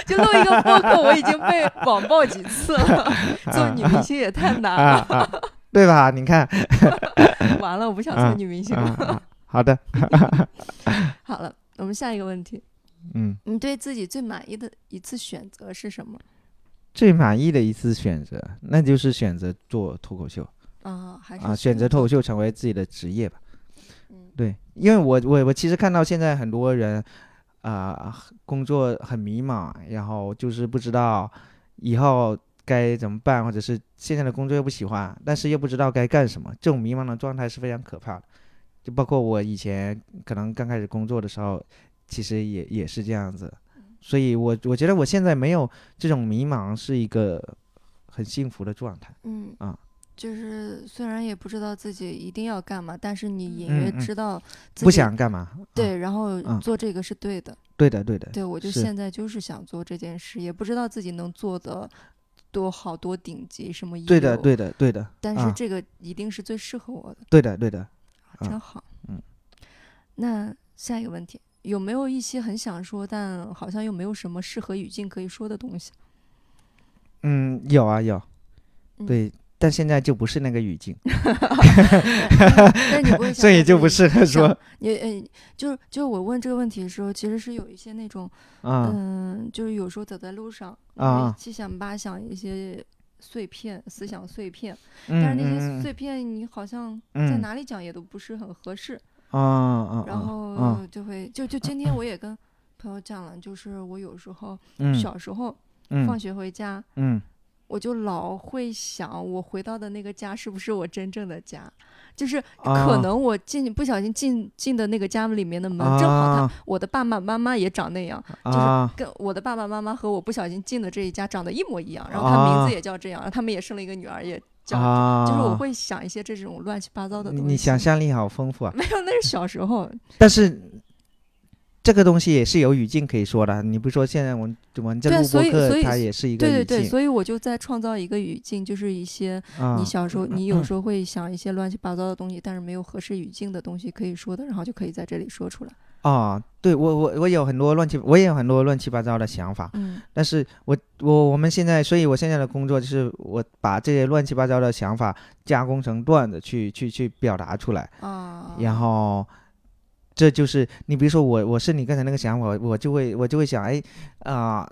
Speaker 2: 就录一个播客，我已经被网暴几次了。做女明星也太难了，
Speaker 3: 对吧？你看，
Speaker 2: 完了，我不想做女明星了。
Speaker 3: 好的，
Speaker 2: 好了，我们下一个问题。
Speaker 3: 嗯，
Speaker 2: 你对自己最满意的一次选择是什么？
Speaker 3: 最满意的一次选择，那就是选择做脱口秀
Speaker 2: 啊，还是
Speaker 3: 啊，选择脱口秀成为自己的职业吧。对，因为我我我其实看到现在很多人，啊，工作很迷茫，然后就是不知道以后该怎么办，或者是现在的工作又不喜欢，但是又不知道该干什么，这种迷茫的状态是非常可怕的。就包括我以前可能刚开始工作的时候，其实也也是这样子。所以我我觉得我现在没有这种迷茫，是一个很幸福的状态。
Speaker 2: 嗯
Speaker 3: 啊。
Speaker 2: 就是虽然也不知道自己一定要干嘛，但是你隐约知道
Speaker 3: 不想干嘛。
Speaker 2: 对，然后做这个是对的。
Speaker 3: 对的，对的。
Speaker 2: 对，我就现在就是想做这件事，也不知道自己能做的多好多顶级什么。
Speaker 3: 对的，对的，对的。
Speaker 2: 但是这个一定是最适合我的。
Speaker 3: 对的，对的。
Speaker 2: 真好。
Speaker 3: 嗯。
Speaker 2: 那下一个问题，有没有一些很想说，但好像又没有什么适合语境可以说的东西？
Speaker 3: 嗯，有啊，有。对。但现在就不是那个语境，所以就不适合说。
Speaker 2: 你呃，就是就是我问这个问题的时候，其实是有一些那种，嗯，就是有时候走在路上，七想八想一些碎片，思想碎片，但是那些碎片你好像在哪里讲也都不是很合适
Speaker 3: 啊
Speaker 2: 然后就会就就今天我也跟朋友讲了，就是我有时候小时候放学回家，
Speaker 3: 嗯。
Speaker 2: 我就老会想，我回到的那个家是不是我真正的家？就是可能我进不小心进进的那个家里面的门，正好他我的爸爸妈妈也长那样，就是跟我的爸爸妈妈和我不小心进的这一家长得一模一样，然后他名字也叫这样，他们也生了一个女儿，也叫，就是我会想一些这种乱七八糟的东西。
Speaker 3: 你想象力好丰富啊！
Speaker 2: 没有，那是小时候。
Speaker 3: 但是。这个东西也是有语境可以说的，你不说现在我们我们这录播课，它也是一个
Speaker 2: 语境。对对对，所以我就在创造一个语境，就是一些你小时候你有时候会想一些乱七八糟的东西，但是没有合适语境的东西可以说的，然后就可以在这里说出来。
Speaker 3: 啊，对我我我有很多乱七，我也有很多乱七八糟的想法。嗯，但是我我我们现在，所以我现在的工作就是我把这些乱七八糟的想法加工成段子去去去表达出来。啊，然后这就是你比如说我我是你刚才那个想法，我就会我就会想，哎啊。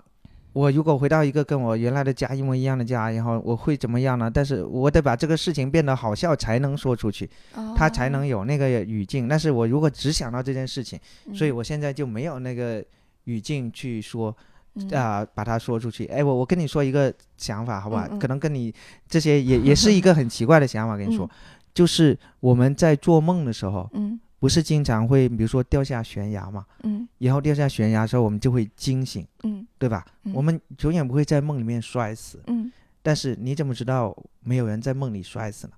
Speaker 3: 我如果回到一个跟我原来的家一模一样的家，然后我会怎么样呢？但是我得把这个事情变得好笑才能说出去，他才能有那个语境。但是我如果只想到这件事情，所以我现在就没有那个语境去说，啊，把它说出去。哎，我我跟你说一个想法，好不好？可能跟你这些也也是一个很奇怪的想法，跟你说，就是我们在做梦的时候，嗯。不是经常会，比如说掉下悬崖嘛，嗯，然后掉下悬崖的时候，我们就会惊醒，嗯，对吧？我们永远不会在梦里面摔死，嗯，但是你怎么知道没有人在梦里摔死呢？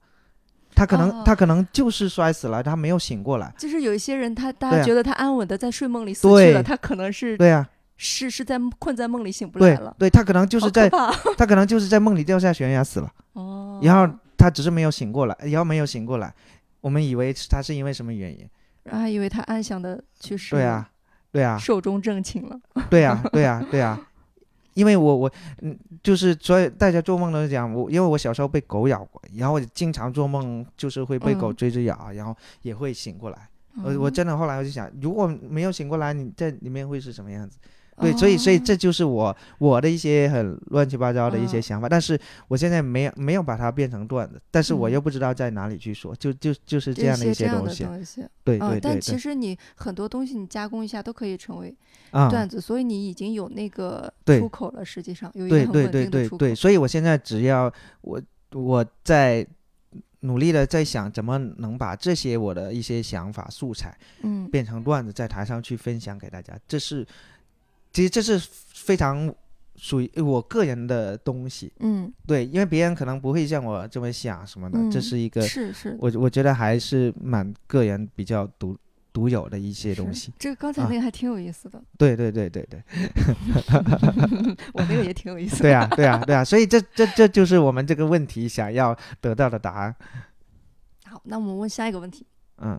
Speaker 3: 他可能他可能就是摔死了，他没有醒过来。
Speaker 2: 就是有一些人，他大家觉得他安稳的在睡梦里死去了，他可能是
Speaker 3: 对啊，
Speaker 2: 是是在困在梦里醒不来了。
Speaker 3: 对他可能就是在他可能就是在梦里掉下悬崖死了，哦，然后他只是没有醒过来，然后没有醒过来，我们以为他是因为什么原因？
Speaker 2: 还以为他安详的去世，
Speaker 3: 对啊，对啊，
Speaker 2: 寿终正寝了。
Speaker 3: 对啊，对啊，对啊，因为我我嗯，就是所以大家做梦都是讲我，因为我小时候被狗咬过，然后我经常做梦，就是会被狗追着咬，然后也会醒过来。我我真的后来我就想，如果没有醒过来，你在里面会是什么样子？对，所以所以这就是我我的一些很乱七八糟的一些想法，但是我现在没有没有把它变成段子，但是我又不知道在哪里去说，就就就是这样的一
Speaker 2: 些
Speaker 3: 东西。对对对。
Speaker 2: 但其实你很多东西你加工一下都可以成为段子，所以你已经有那个出口了，实际上有一个很稳定
Speaker 3: 的出口。对，所以我现在只要我我在努力的在想怎么能把这些我的一些想法素材，嗯，变成段子，在台上去分享给大家，这是。其实这是非常属于我个人的东西，嗯，对，因为别人可能不会像我这么想什么的，这是一个
Speaker 2: 是是，
Speaker 3: 我我觉得还是蛮个人比较独独有的一些东西。
Speaker 2: 这个刚才那个还挺有意思的，
Speaker 3: 对对对对对，
Speaker 2: 我那个也挺有意思的。
Speaker 3: 对啊对啊对啊，所以这这这就是我们这个问题想要得到的答案。
Speaker 2: 好，那我们问下一个问题。嗯，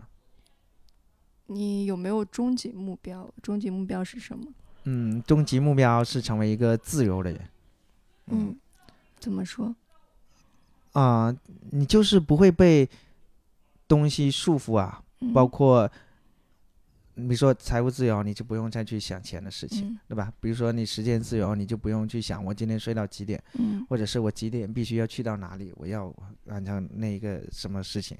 Speaker 2: 你有没有终极目标？终极目标是什么？
Speaker 3: 嗯，终极目标是成为一个自由的人。
Speaker 2: 嗯，怎么说？
Speaker 3: 啊，你就是不会被东西束缚啊，包括，比如说财务自由，你就不用再去想钱的事情，对吧？比如说你时间自由，你就不用去想我今天睡到几点，或者是我几点必须要去到哪里，我要完成那一个什么事情。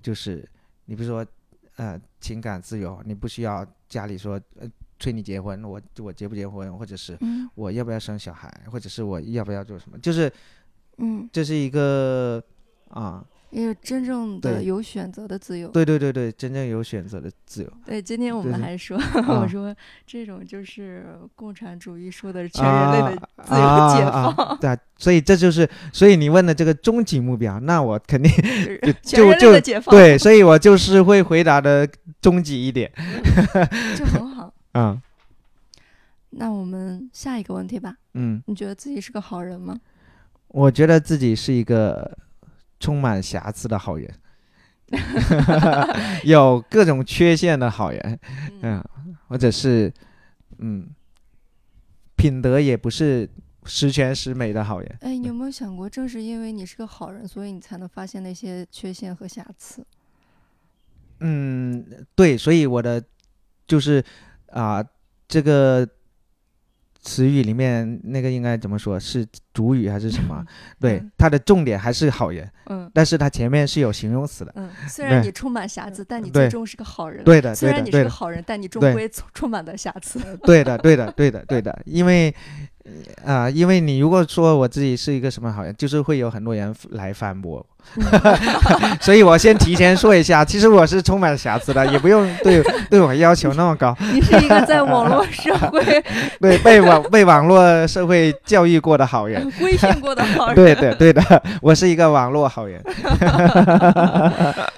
Speaker 3: 就是你比如说，呃，情感自由，你不需要家里说，呃。催你结婚，我我结不结婚，或者是我要不要生小孩，或者是我要不要做什么，就是，嗯，这是一个啊。
Speaker 2: 也有真正的有选择的自由。
Speaker 3: 对对对对，真正有选择的自由。
Speaker 2: 对，今天我们还说，我说这种就是共产主义说的全人类的自由解放。
Speaker 3: 对，所以这就是，所以你问的这个终极目标，那我肯定
Speaker 2: 就就
Speaker 3: 对，所以我就是会回答的终极一点，
Speaker 2: 就很好。嗯。那我们下一个问题吧。嗯，你觉得自己是个好人吗？
Speaker 3: 我觉得自己是一个。充满瑕疵的好人，有各种缺陷的好人，嗯，或者是，嗯，品德也不是十全十美的好人。
Speaker 2: 哎，你有没有想过，正是因为你是个好人，所以你才能发现那些缺陷和瑕疵？
Speaker 3: 嗯，对，所以我的就是啊，这个。词语里面那个应该怎么说？是主语还是什么？对，它的重点还是好人。嗯，但是它前面是有形容词的。
Speaker 2: 嗯，虽然你充满瑕疵，但你最终是个好人。
Speaker 3: 对的，
Speaker 2: 虽然你是个好人，但你终归充满了瑕疵。
Speaker 3: 对的，对的，对的，对的，因为。啊，因为你如果说我自己是一个什么好人，就是会有很多人来反驳，所以我先提前说一下，其实我是充满瑕疵的，也不用对 对我要求那么高。
Speaker 2: 你是一个在网络社会
Speaker 3: 对被网被网络社会教育过的好人，
Speaker 2: 规训过的好人。
Speaker 3: 对的，对的，我是一个网络好人。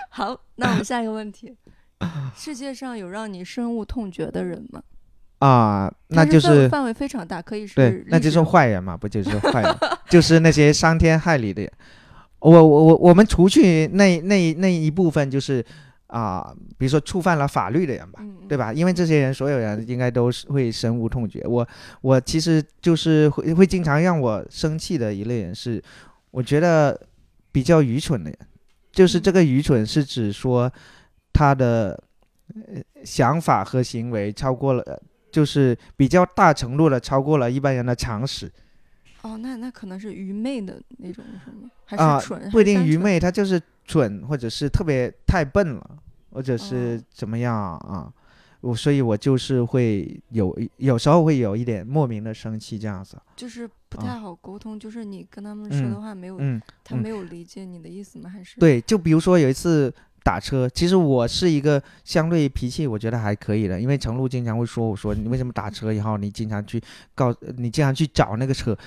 Speaker 2: 好，那我们下一个问题：世界上有让你深恶痛绝的人吗？
Speaker 3: 啊，那就是
Speaker 2: 范围非常大，可以是
Speaker 3: 对，那就是坏人嘛，不就是坏人，就是那些伤天害理的。我我我我们除去那那那一部分，就是啊，比如说触犯了法律的人吧，对吧？因为这些人所有人应该都是会深恶痛绝。我我其实就是会会经常让我生气的一类人是，我觉得比较愚蠢的人，就是这个愚蠢是指说他的想法和行为超过了，就是比较大程度的超过了一般人的常识。
Speaker 2: 哦，那那可能是愚昧的那种什么，还是蠢？
Speaker 3: 不一定愚昧，他就是。蠢，或者是特别太笨了，或者是怎么样啊？我所以，我就是会有有时候会有一点莫名的生气，这样子。
Speaker 2: 就是不太好沟通，就是你跟他们说的话没有，他没有理解你的意思吗？还是？
Speaker 3: 对，就比如说有一次打车，其实我是一个相对脾气我觉得还可以的，因为程璐经常会说我说你为什么打车，然后你经常去告你经常去找那个车。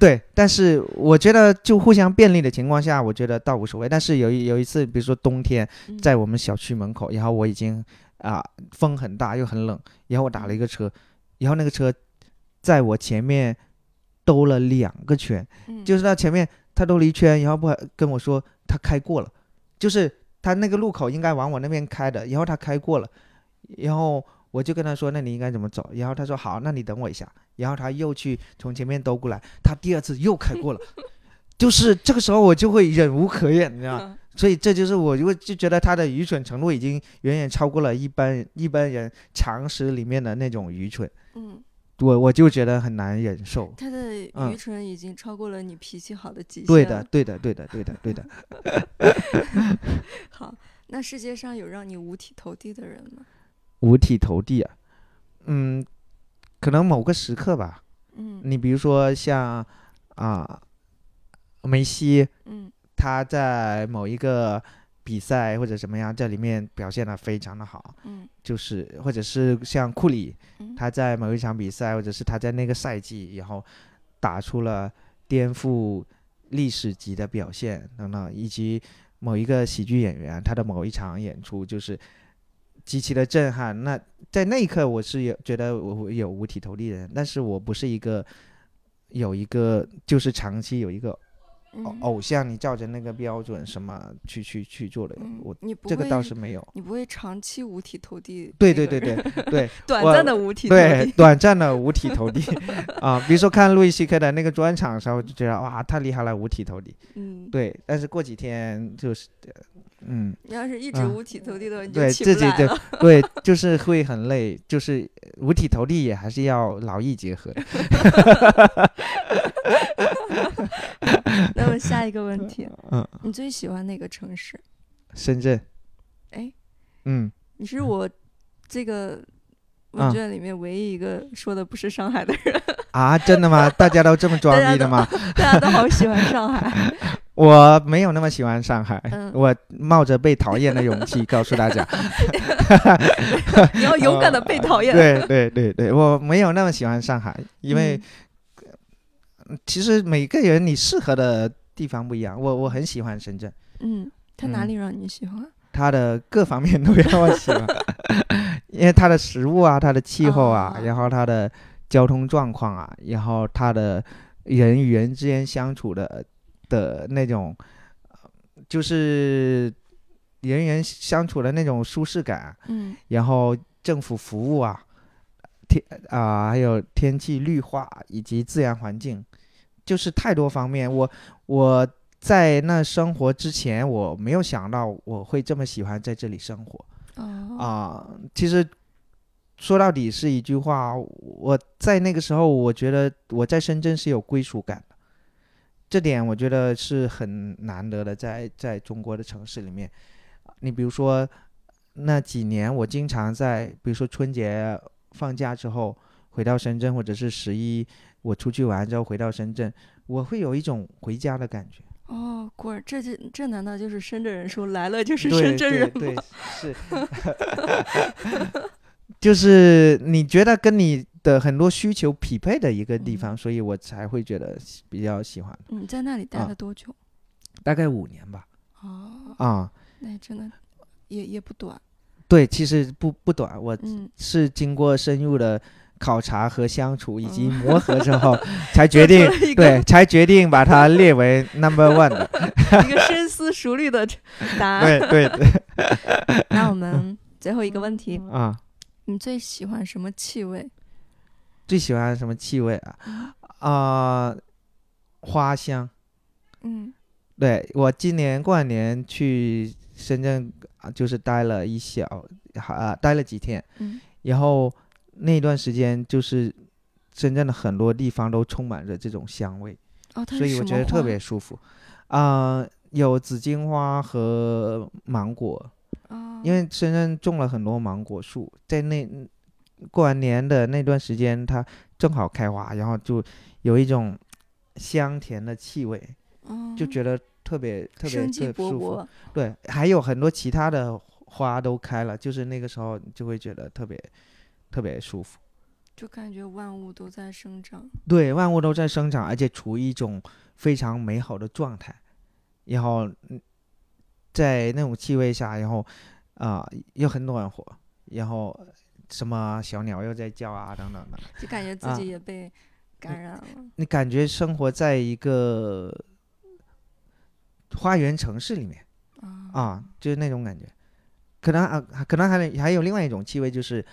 Speaker 3: 对，但是我觉得就互相便利的情况下，我觉得倒无所谓。但是有一有一次，比如说冬天，在我们小区门口，然后我已经啊风很大又很冷，然后我打了一个车，然后那个车在我前面兜了两个圈，就是他前面他兜了一圈，然后不跟我说他开过了，就是他那个路口应该往我那边开的，然后他开过了，然后。我就跟他说：“那你应该怎么走？”然后他说：“好，那你等我一下。”然后他又去从前面兜过来，他第二次又开过了，就是这个时候我就会忍无可忍，你知道所以这就是我就就觉得他的愚蠢程度已经远远超过了一般一般人常识里面的那种愚蠢。嗯，我我就觉得很难忍受。
Speaker 2: 他的愚蠢已经超过了你脾气好的极限。
Speaker 3: 对的，对的，对的，对的，对的。
Speaker 2: 好，那世界上有让你五体投地的人吗？
Speaker 3: 五体投地啊，嗯，可能某个时刻吧，嗯，你比如说像啊，梅西，嗯，他在某一个比赛或者怎么样，在里面表现的非常的好，嗯，就是或者是像库里，他在某一场比赛，或者是他在那个赛季，然后打出了颠覆历史级的表现等等，以及某一个喜剧演员，他的某一场演出就是。极其的震撼。那在那一刻，我是有觉得我有五体投地的人，但是我不是一个有一个就是长期有一个偶偶像，你照着那个标准什么去去去做的。我这个倒是没有。
Speaker 2: 你不会长期五体投地？
Speaker 3: 对 对对对对，
Speaker 2: 短暂的五体投
Speaker 3: 地。对，短暂的五体投地啊！比如说看路易西克的那个专场的时候，就觉得哇，太厉害了，五体投地。嗯，对。但是过几天就是。嗯，
Speaker 2: 你要是一直五体投地的话，你
Speaker 3: 就起不来了。对，就是会很累，就是五体投地也还是要劳逸结合。
Speaker 2: 那么下一个问题，嗯，你最喜欢哪个城市？
Speaker 3: 深圳。
Speaker 2: 哎，嗯，你是我这个问卷里面唯一一个说的不是上海的人
Speaker 3: 啊？真的吗？大家都这么装逼的吗？
Speaker 2: 大家都好喜欢上海。
Speaker 3: 我没有那么喜欢上海，我冒着被讨厌的勇气告诉大家，
Speaker 2: 你要勇敢的被讨厌。
Speaker 3: 对对对对，我没有那么喜欢上海，因为其实每个人你适合的地方不一样。我我很喜欢深圳。
Speaker 2: 嗯，它哪里让你喜欢？
Speaker 3: 它的各方面都让我喜欢，因为它的食物啊，它的气候啊，然后它的交通状况啊，然后它的人与人之间相处的。的那种，就是人人相处的那种舒适感，嗯，然后政府服务啊，天啊，还有天气绿化以及自然环境，就是太多方面。我我在那生活之前，我没有想到我会这么喜欢在这里生活。啊，其实说到底是一句话，我在那个时候，我觉得我在深圳是有归属感的。这点我觉得是很难得的，在在中国的城市里面，你比如说那几年，我经常在，比如说春节放假之后回到深圳，或者是十一我出去玩之后回到深圳，我会有一种回家的感觉。
Speaker 2: 哦，果然，这这这难道就是深圳人说来了就是深圳人
Speaker 3: 吗？对，是，就是你觉得跟你。的很多需求匹配的一个地方，所以我才会觉得比较喜欢。
Speaker 2: 你在那里待了多久？
Speaker 3: 大概五年吧。
Speaker 2: 哦，
Speaker 3: 啊，
Speaker 2: 那真的也也不短。
Speaker 3: 对，其实不不短。我是经过深入的考察和相处以及磨合之后，才决定 对，才决定把它列为 number one 的
Speaker 2: 一个深思熟虑的 答案。
Speaker 3: 对对对。
Speaker 2: 那我们最后一个问题
Speaker 3: 啊，
Speaker 2: 你最喜欢什么气味？
Speaker 3: 最喜欢什么气味啊？啊，花香。
Speaker 2: 嗯，
Speaker 3: 对我今年过完年去深圳啊，就是待了一小啊，待了几天。
Speaker 2: 嗯，
Speaker 3: 然后那段时间就是深圳的很多地方都充满着这种香味。
Speaker 2: 哦，
Speaker 3: 所以我觉得特别舒服。啊，有紫荆花和芒果。
Speaker 2: 哦。
Speaker 3: 因为深圳种了很多芒果树，在那过完年的那段时间，它正好开花，然后就有一种香甜的气味。就觉得特别特别特别舒服，对，还有很多其他的花都开了，就是那个时候就会觉得特别特别舒服，
Speaker 2: 就感觉万物都在生长，
Speaker 3: 对，万物都在生长，而且处于一种非常美好的状态，然后在那种气味下，然后啊又很暖和，然后什么小鸟又在叫啊等等的，
Speaker 2: 就感觉自己也被感染了，
Speaker 3: 你感觉生活在一个。花园城市里面，啊，就是那种感觉，可能啊，可能还还有另外一种气味，就是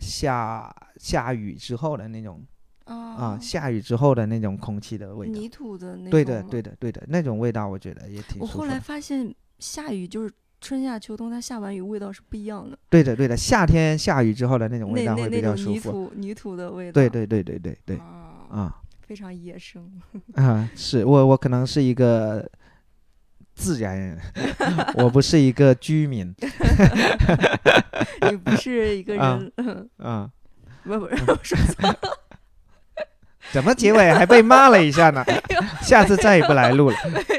Speaker 3: 下下雨之后的那种，啊，下雨之后的那种空气的味道，
Speaker 2: 泥土的那种，
Speaker 3: 对的，对的，对的，那种味道，我觉得也挺。
Speaker 2: 我后来发现，下雨就是春夏秋冬，它下完雨味道是不一样的。
Speaker 3: 对的，对的，夏天下雨之后的那种味道会比较舒
Speaker 2: 服。泥土泥土的味道。
Speaker 3: 对对对对对对，啊，
Speaker 2: 非常野生。
Speaker 3: 啊，是我我可能是一个。自然人，我不是一个居民。
Speaker 2: 你不是一个人。
Speaker 3: 啊，
Speaker 2: 不不，说错了。
Speaker 3: 怎么结尾还被骂了一下呢？下次再也不来录了。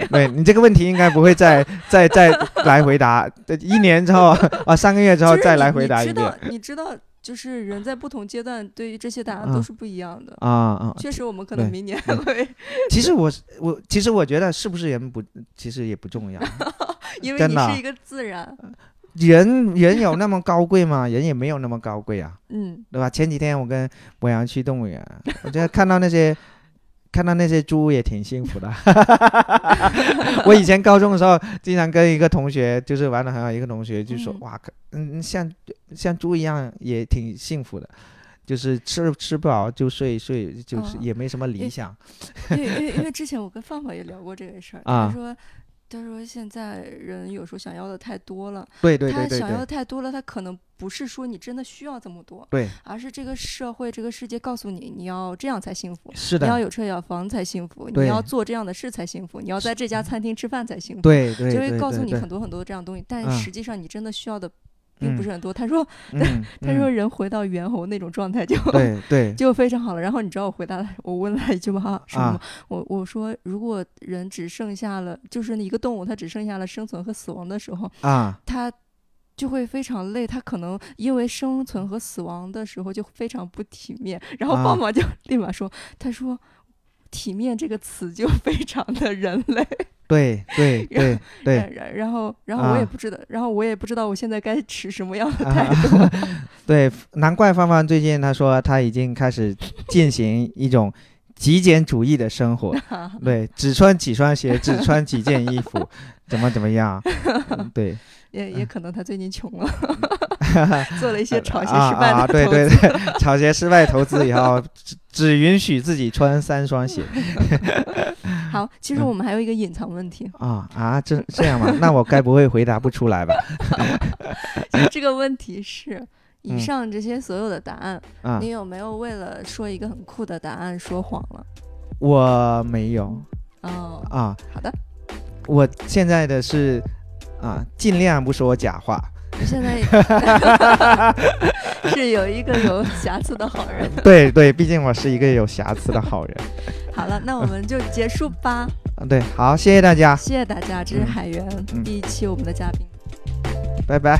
Speaker 3: 对你这个问题应该不会再再再来回答。一年之后啊，三个月之后再来回答一遍。
Speaker 2: 你知道。就是人在不同阶段对于这些答案都是不一样的
Speaker 3: 啊啊！
Speaker 2: 确实，我们可能明年会。
Speaker 3: 其实我我其实我觉得是不是人不其实也不重要，
Speaker 2: 因为你是一个自然
Speaker 3: 人，人有那么高贵吗？人也没有那么高贵啊，
Speaker 2: 嗯，
Speaker 3: 对吧？前几天我跟博洋去动物园，我觉得看到那些。看到那些猪也挺幸福的。我以前高中的时候，经常跟一个同学就是玩的很好，一个同学就说：“哇，嗯，像像猪一样也挺幸福的，就是吃吃不饱就睡睡，就是也没什么理想。”
Speaker 2: 因为因为因为之前我跟范范也聊过这个事儿，他说。他说：“现在人有时候想要的太多了，
Speaker 3: 对对对
Speaker 2: 他想要的太多了，他可能不是说你真的需要这么多，
Speaker 3: 对，
Speaker 2: 而是这个社会、这个世界告诉你，你要这样才幸福，
Speaker 3: 是的，
Speaker 2: 你要有车有房才幸福，你要做这样的事才幸福，你要在这家餐厅吃饭才幸福，
Speaker 3: 对对，
Speaker 2: 就会告诉你很多很多这样东西，但实际上你真的需要的。”并不是很多。他说，他说人回到猿猴那种状态就
Speaker 3: 对对，
Speaker 2: 就非常好了。然后你知道我回答我问了他一句话什么吗？我我说如果人只剩下了就是一个动物，它只剩下了生存和死亡的时候
Speaker 3: 啊，
Speaker 2: 它就会非常累。它可能因为生存和死亡的时候就非常不体面。然后棒棒就立马说，他说体面这个词就 非常的人类。
Speaker 3: 对对对对，
Speaker 2: 然然后然后我也不知道，然后我也不知道我现在该持什么样的态 度。
Speaker 3: 对，难怪芳芳最近她说她已经开始进行一种极简主义的生活。对，只穿几双鞋，只穿几件衣服，怎么怎么样？对，
Speaker 2: 也也可能他最近穷了，做了一些炒鞋失败
Speaker 3: 的对对 对，炒鞋失败投资以后，只只允许自己穿三双鞋。
Speaker 2: 好，其实我们还有一个隐藏问题
Speaker 3: 啊啊，这这样吗？那我该不会回答不出来吧？
Speaker 2: 这个问题是，以上这些所有的答案，你有没有为了说一个很酷的答案说谎了？
Speaker 3: 我没有。
Speaker 2: 哦
Speaker 3: 啊，
Speaker 2: 好的。
Speaker 3: 我现在的是啊，尽量不说假话。
Speaker 2: 现在 是有一个有瑕疵的好人。
Speaker 3: 对对，毕竟我是一个有瑕疵的好人。
Speaker 2: 好了，那我们就结束吧。
Speaker 3: 嗯，对，好，谢谢大家，
Speaker 2: 谢谢大家，这是海源第一期我们的嘉宾，
Speaker 3: 拜拜。